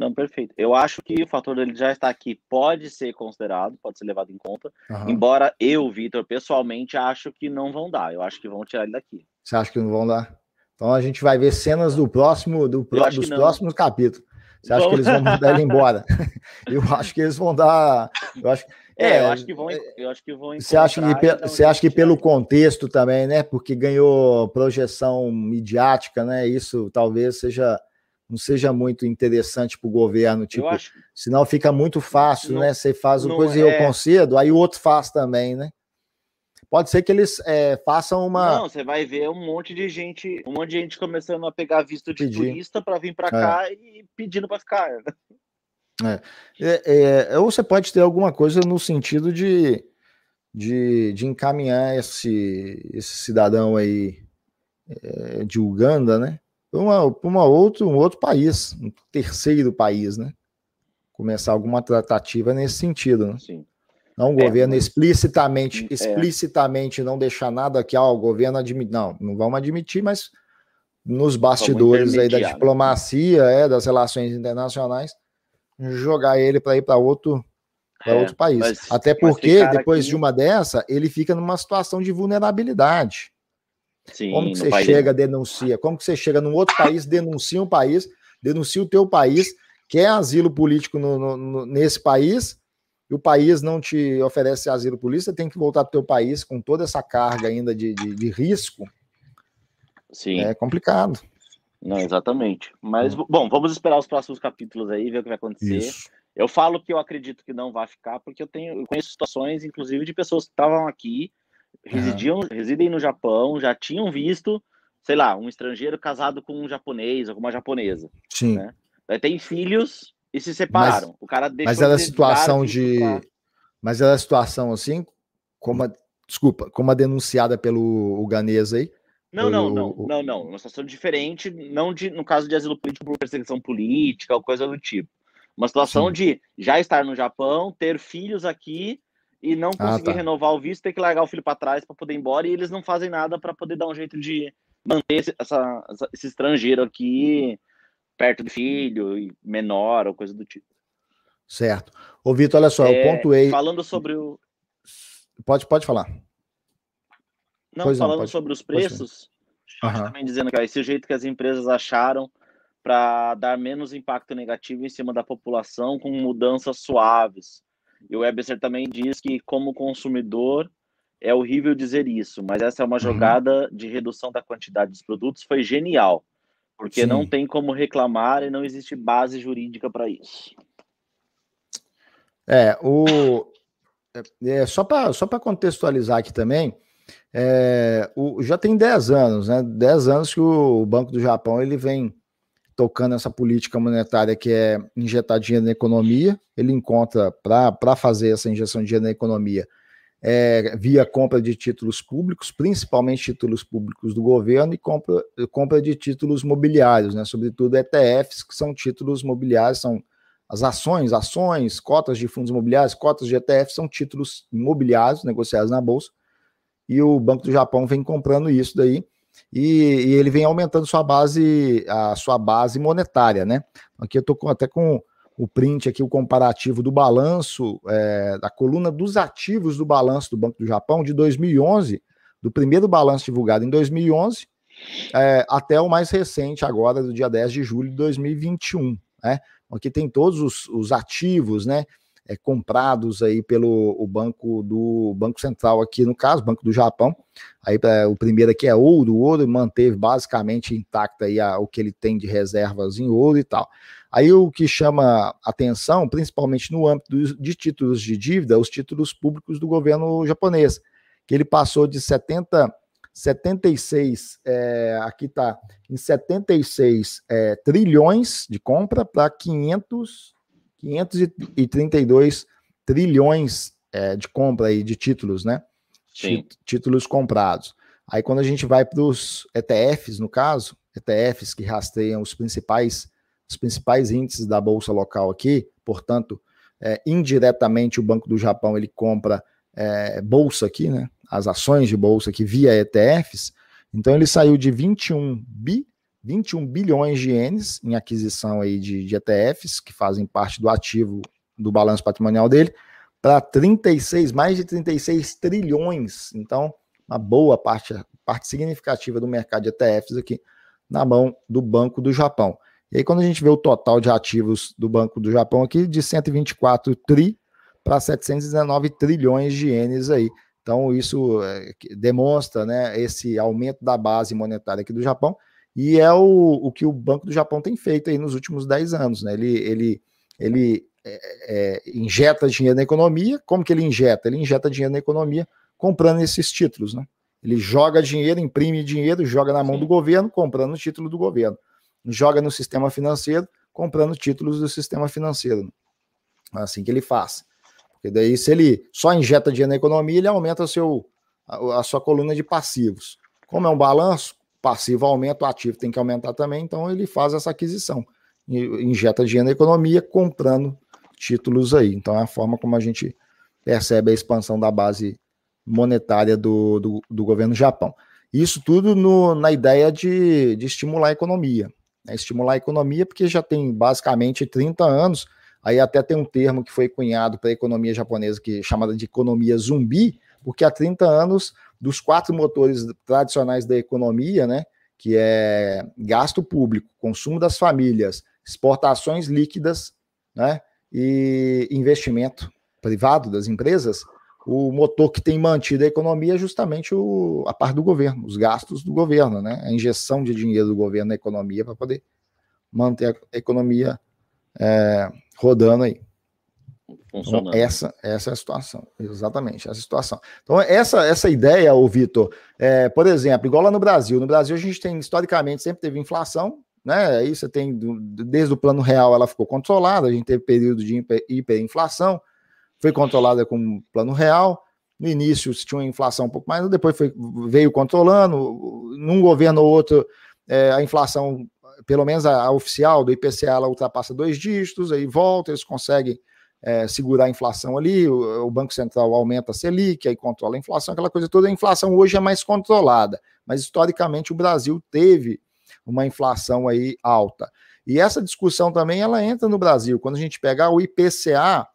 Não, perfeito. Eu acho que o fator dele já estar aqui pode ser considerado, pode ser levado em conta. Uhum. Embora eu, Vitor, pessoalmente, acho que não vão dar. Eu acho que vão tirar ele daqui. Você acha que não vão dar? Então a gente vai ver cenas do próximo, do, dos próximos capítulos. Você acha que eles vão mandar ele embora? eu acho que eles vão dar. Eu acho, é, é, eu acho que vão. Eu acho que vão. Você acha que, você acha que pelo contexto também, né? Porque ganhou projeção midiática, né? Isso talvez seja não seja muito interessante para o governo, tipo, acho... senão fica muito fácil, não, né? Você faz uma coisa e é... eu concedo, aí o outro faz também, né? Pode ser que eles é, façam uma. Não, você vai ver um monte de gente, um monte de gente começando a pegar visto de Pedir. turista para vir para é. cá e pedindo para ficar. É. É, é. ou você pode ter alguma coisa no sentido de, de, de encaminhar esse, esse cidadão aí é, de Uganda, né? Para uma, uma outro, um outro país, um terceiro país, né? Começar alguma tratativa nesse sentido, né? Sim. Não o é, governo mas... explicitamente, é. explicitamente não deixar nada que ah, o governo admite. Não, não vamos admitir, mas nos bastidores aí da diplomacia, é, das relações internacionais, jogar ele para ir para outro é, outro país. Mas, Até porque depois aqui... de uma dessa, ele fica numa situação de vulnerabilidade. Sim, Como que você chega, denuncia? Como que você chega num outro país, denuncia um país, denuncia o teu país, quer asilo político no, no, no, nesse país, e o país não te oferece asilo político, você tem que voltar para o teu país com toda essa carga ainda de, de, de risco. Sim. É complicado. Não, exatamente. Mas, hum. bom, vamos esperar os próximos capítulos aí, ver o que vai acontecer. Isso. Eu falo que eu acredito que não vai ficar, porque eu tenho, eu conheço situações, inclusive, de pessoas que estavam aqui residiam, residem no Japão, já tinham visto, sei lá, um estrangeiro casado com um japonês ou com uma japonesa. Sim. Né? Daí tem filhos e se separaram. Mas, o cara deixou mas era de situação de. Pra... Mas era a situação assim, como a... desculpa, como a denunciada pelo Ganês aí. Não, não, não, não, não. Uma situação diferente, não de, no caso de asilo político por perseguição política ou coisa do tipo. Uma situação Sim. de já estar no Japão, ter filhos aqui e não ah, conseguir ah, tá. renovar o visto, ter que largar o filho para trás para poder ir embora e eles não fazem nada para poder dar um jeito de manter esse, essa, esse estrangeiro aqui perto do filho, menor ou coisa do tipo. Certo. Ô, Vitor, olha só, é, eu pontuei. Falando sobre o. Pode, pode falar. Não, pois falando não, pode, sobre os preços, uhum. também dizendo que esse jeito que as empresas acharam para dar menos impacto negativo em cima da população com mudanças suaves e o Webster também diz que, como consumidor, é horrível dizer isso, mas essa é uma uhum. jogada uhum. de redução da quantidade dos produtos, foi genial, porque Sim. não tem como reclamar e não existe base jurídica para isso. É, o, é, só para só contextualizar aqui também, é, o, já tem 10 anos, né? 10 anos que o Banco do Japão ele vem tocando essa política monetária que é injetar dinheiro na economia, ele encontra para fazer essa injeção de dinheiro na economia é, via compra de títulos públicos, principalmente títulos públicos do governo, e compra, compra de títulos mobiliários, né, sobretudo ETFs, que são títulos mobiliários, são as ações, ações, cotas de fundos imobiliários, cotas de ETF são títulos imobiliários negociados na bolsa, e o Banco do Japão vem comprando isso daí, e, e, ele vem aumentando sua base, a sua base monetária, né? Aqui eu estou até com o print aqui, o comparativo do balanço, é, da coluna dos ativos do balanço do Banco do Japão de 2011, do primeiro balanço divulgado em 2011, é, até o mais recente agora, do dia 10 de julho de 2021, né? Aqui tem todos os, os ativos, né? É, comprados aí pelo o banco do Banco Central aqui no caso, Banco do Japão. Aí é, o primeiro aqui é ouro, o ouro manteve basicamente intacto aí a, o que ele tem de reservas em ouro e tal. Aí o que chama atenção, principalmente no âmbito de títulos de dívida, os títulos públicos do governo japonês, que ele passou de 70 76, é, aqui está em 76 é, trilhões de compra para 500, 532 trilhões é, de compra aí de títulos, né? Sim. Títulos comprados. Aí quando a gente vai para os ETFs, no caso, ETFs que rastreiam os principais, os principais índices da bolsa local aqui, portanto, é, indiretamente o Banco do Japão ele compra é, bolsa aqui, né? as ações de bolsa aqui via ETFs, então ele saiu de 21 bi 21 bilhões de ienes em aquisição aí de, de ETFs, que fazem parte do ativo do balanço patrimonial dele, para 36, mais de 36 trilhões. Então, uma boa parte, parte significativa do mercado de ETFs aqui na mão do Banco do Japão. E aí, quando a gente vê o total de ativos do Banco do Japão aqui, de 124 tri para 719 trilhões de ienes aí. Então, isso é, demonstra né, esse aumento da base monetária aqui do Japão, e é o, o que o Banco do Japão tem feito aí nos últimos 10 anos. Né? Ele, ele, ele é, é, injeta dinheiro na economia. Como que ele injeta? Ele injeta dinheiro na economia comprando esses títulos. Né? Ele joga dinheiro, imprime dinheiro, joga na mão do governo, comprando o título do governo. Joga no sistema financeiro, comprando títulos do sistema financeiro. É assim que ele faz. Porque daí, se ele só injeta dinheiro na economia, ele aumenta seu, a, a sua coluna de passivos. Como é um balanço, passivo aumenta, o ativo tem que aumentar também, então ele faz essa aquisição. Injeta dinheiro na economia comprando títulos aí. Então é a forma como a gente percebe a expansão da base monetária do, do, do governo do Japão. Isso tudo no, na ideia de, de estimular a economia. Né? Estimular a economia, porque já tem basicamente 30 anos Aí até tem um termo que foi cunhado para a economia japonesa que é chamada de economia zumbi, porque há 30 anos, dos quatro motores tradicionais da economia, né, que é gasto público, consumo das famílias, exportações líquidas, né, e investimento privado das empresas, o motor que tem mantido a economia é justamente o, a parte do governo, os gastos do governo, né, a injeção de dinheiro do governo na economia para poder manter a economia é, rodando aí. Então, essa, essa é a situação, exatamente, essa é situação. Então, essa, essa ideia, o Vitor, é, por exemplo, igual lá no Brasil, no Brasil a gente tem, historicamente, sempre teve inflação, né? Aí você tem, desde o plano real, ela ficou controlada, a gente teve período de hiperinflação, foi controlada com o plano real. No início se tinha uma inflação um pouco mais, depois foi, veio controlando. Num governo ou outro, é, a inflação pelo menos a, a, oficial do IPCA, ela ultrapassa dois dígitos, aí volta, eles conseguem é, segurar a inflação ali, o, o, Banco Central aumenta a Selic, aí controla a inflação, aquela coisa toda. A inflação hoje é mais controlada, mas historicamente o Brasil teve uma inflação aí alta. E essa discussão também ela entra no Brasil. Quando a gente pegar o IPCA,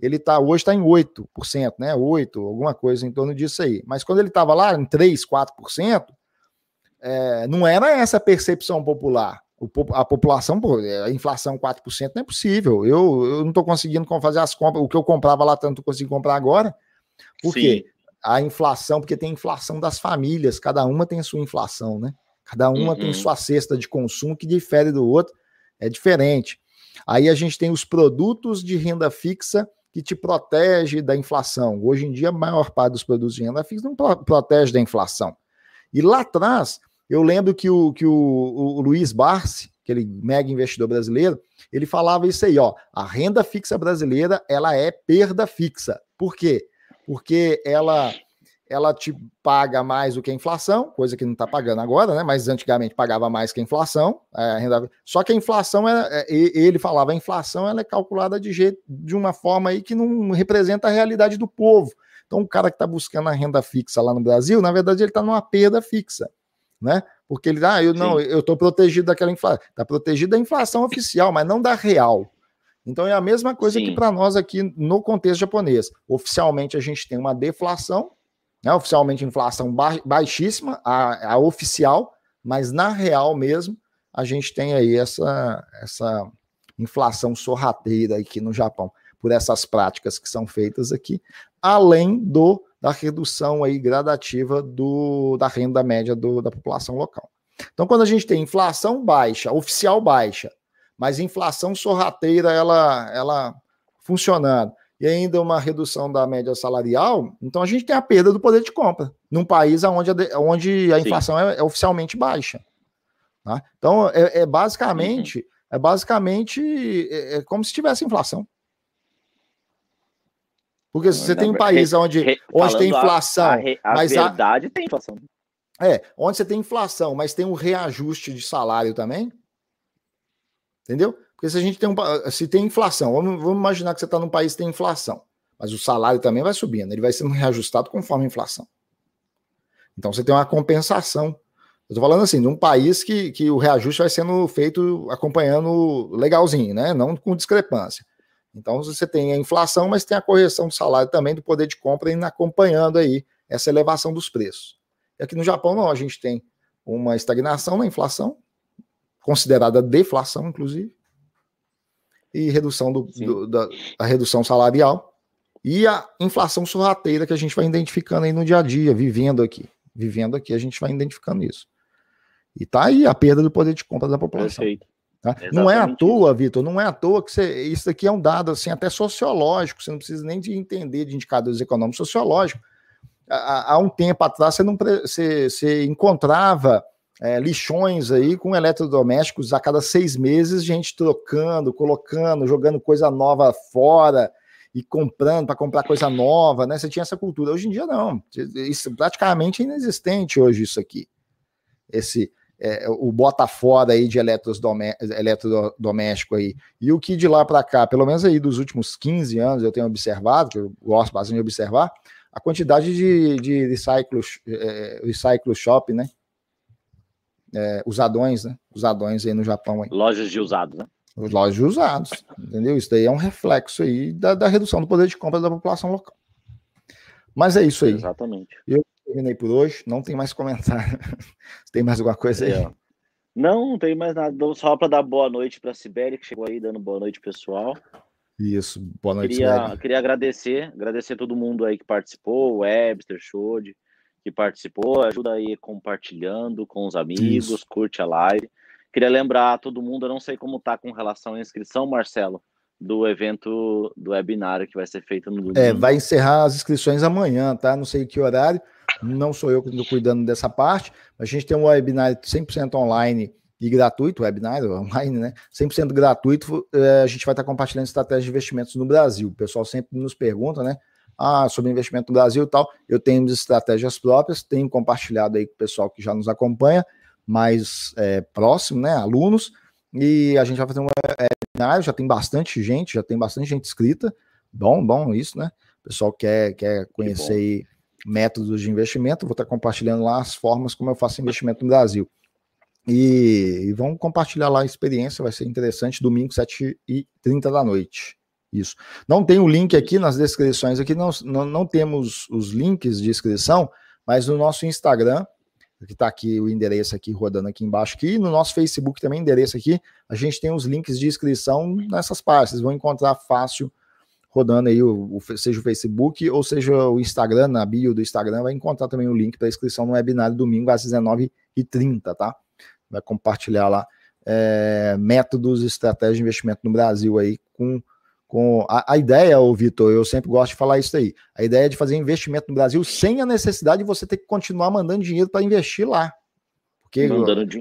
ele tá hoje está em 8%, né? 8, alguma coisa em torno disso aí. Mas quando ele estava lá em 3, 4%, é, não era essa a percepção popular a população, pô, é, a inflação 4% não é possível. Eu, eu não estou conseguindo fazer as compras. O que eu comprava lá tanto consigo comprar agora. Por Sim. quê? A inflação, porque tem inflação das famílias, cada uma tem a sua inflação, né? Cada uma uhum. tem sua cesta de consumo que difere do outro, é diferente. Aí a gente tem os produtos de renda fixa que te protege da inflação. Hoje em dia, a maior parte dos produtos de renda fixa não protege da inflação. E lá atrás, eu lembro que o, que o, o Luiz Barsi, aquele mega investidor brasileiro, ele falava isso aí, ó, a renda fixa brasileira, ela é perda fixa. Por quê? Porque ela ela te paga mais do que a inflação, coisa que não está pagando agora, né? Mas antigamente pagava mais que a inflação. É, renda... Só que a inflação, é, é, ele falava, a inflação ela é calculada de jeito, de uma forma aí que não representa a realidade do povo. Então, o cara que está buscando a renda fixa lá no Brasil, na verdade, ele está numa perda fixa. Né? Porque ele, ah, eu não, eu estou protegido daquela inflação. Está protegido da inflação oficial, mas não da real. Então é a mesma coisa Sim. que para nós aqui no contexto japonês. Oficialmente a gente tem uma deflação, né? oficialmente inflação ba baixíssima, a, a oficial, mas na real mesmo a gente tem aí essa, essa inflação sorrateira aqui no Japão, por essas práticas que são feitas aqui, além do da redução aí gradativa do, da renda média do, da população local. Então, quando a gente tem inflação baixa, oficial baixa, mas inflação sorrateira ela, ela funcionando, e ainda uma redução da média salarial, então a gente tem a perda do poder de compra, num país onde a, onde a inflação é, é, oficialmente baixa. Tá? Então, é, é basicamente, uhum. é basicamente é, é como se tivesse inflação. Porque se você tem um país onde, onde tem inflação. A, a, a mas verdade a, tem inflação. É, onde você tem inflação, mas tem um reajuste de salário também. Entendeu? Porque se a gente tem um, se tem inflação, vamos, vamos imaginar que você está num país que tem inflação, mas o salário também vai subindo, ele vai sendo reajustado conforme a inflação. Então você tem uma compensação. Eu estou falando assim, de um país que, que o reajuste vai sendo feito acompanhando legalzinho, né? Não com discrepância. Então você tem a inflação, mas tem a correção do salário também, do poder de compra, indo acompanhando aí essa elevação dos preços. E aqui no Japão, não, a gente tem uma estagnação na inflação, considerada deflação, inclusive, e redução do, do, da a redução salarial e a inflação sorrateira que a gente vai identificando aí no dia a dia, vivendo aqui. Vivendo aqui, a gente vai identificando isso. E tá aí a perda do poder de compra da população. Perfeito. Tá? Não é à toa, Vitor, não é à toa que você, isso aqui é um dado assim, até sociológico, você não precisa nem de entender de indicadores econômicos sociológicos. Há, há um tempo atrás você, não, você, você encontrava é, lixões aí com eletrodomésticos a cada seis meses, gente trocando, colocando, jogando coisa nova fora e comprando para comprar coisa nova, né? Você tinha essa cultura. Hoje em dia não. Isso praticamente é inexistente hoje isso aqui. Esse é, o bota fora aí de eletrodoméstico aí. E o que de lá para cá, pelo menos aí dos últimos 15 anos, eu tenho observado, que eu gosto bastante de observar, a quantidade de, de recycle, é, recycle shop, né? É, usadões, né? Usadões aí no Japão. Aí. Lojas de usados, né? Lojas de usados, entendeu? Isso daí é um reflexo aí da, da redução do poder de compra da população local. Mas é isso aí. Exatamente. Eu terminei por hoje, não tem mais comentário. tem mais alguma coisa aí? É. Não, não tem mais nada. Só para dar boa noite para a Sibeli, que chegou aí dando boa noite, pessoal. Isso, boa noite, queria, Sibeli. Queria agradecer, agradecer a todo mundo aí que participou, o Webster, Shode, que participou. Ajuda aí compartilhando com os amigos, Isso. curte a live. Queria lembrar a todo mundo, eu não sei como tá com relação à inscrição, Marcelo, do evento do webinário que vai ser feito no domingo. É, vai encerrar as inscrições amanhã, tá? Não sei que horário, não sou eu que estou cuidando dessa parte. A gente tem um webinar 100% online e gratuito, webinar online, né? 100% gratuito. É, a gente vai estar compartilhando estratégias de investimentos no Brasil. O pessoal sempre nos pergunta, né? Ah, sobre investimento no Brasil e tal. Eu tenho estratégias próprias, tenho compartilhado aí com o pessoal que já nos acompanha, mais é, próximo, né? Alunos. E a gente vai fazer um webinar, já tem bastante gente, já tem bastante gente inscrita. Bom, bom isso, né? O pessoal quer, quer conhecer métodos de investimento, vou estar compartilhando lá as formas como eu faço investimento no Brasil. E, e vamos compartilhar lá a experiência, vai ser interessante, domingo, 7h30 da noite. Isso. Não tem o link aqui nas descrições, aqui não, não, não temos os links de inscrição, mas no nosso Instagram, que está aqui o endereço aqui rodando aqui embaixo, aqui, e no nosso Facebook também, endereço aqui, a gente tem os links de inscrição nessas partes, vocês vão encontrar fácil rodando aí, o, o, seja o Facebook ou seja o Instagram, na bio do Instagram, vai encontrar também o link para inscrição no webinário domingo às 19h30, tá? Vai compartilhar lá é, métodos e estratégias de investimento no Brasil aí com. Com a, a ideia, ô Vitor, eu sempre gosto de falar isso aí. A ideia é de fazer investimento no Brasil sem a necessidade de você ter que continuar mandando dinheiro para investir lá. Porque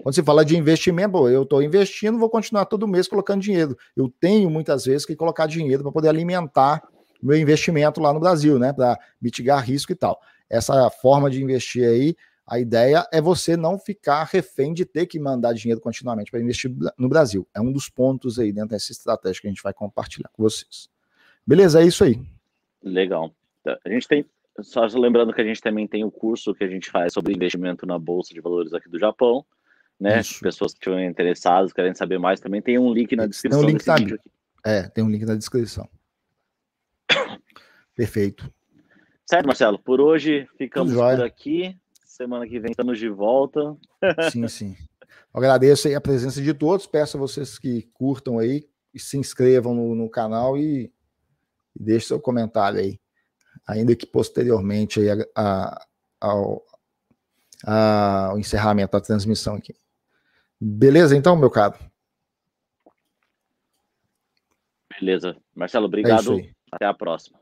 quando você fala de investimento, eu estou investindo, vou continuar todo mês colocando dinheiro. Eu tenho muitas vezes que colocar dinheiro para poder alimentar meu investimento lá no Brasil, né? Para mitigar risco e tal. Essa forma de investir aí, a ideia é você não ficar refém de ter que mandar dinheiro continuamente para investir no Brasil. É um dos pontos aí dentro dessa estratégia que a gente vai compartilhar com vocês. Beleza, é isso aí. Legal. A gente tem só lembrando que a gente também tem o curso que a gente faz sobre investimento na Bolsa de Valores aqui do Japão, né? Isso. Pessoas que estiverem interessadas, querem saber mais, também tem um link na descrição tem um link aqui. É, tem um link na descrição. Perfeito. Certo, Marcelo. Por hoje ficamos por aqui. Semana que vem estamos de volta. Sim, sim. Agradeço aí a presença de todos. Peço a vocês que curtam aí se inscrevam no, no canal e, e deixem seu comentário aí. Ainda que posteriormente a, a, ao, a, ao encerramento da transmissão aqui. Beleza, então, meu caro? Beleza. Marcelo, obrigado. É Até a próxima.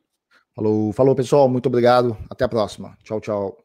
Falou, falou, pessoal. Muito obrigado. Até a próxima. Tchau, tchau.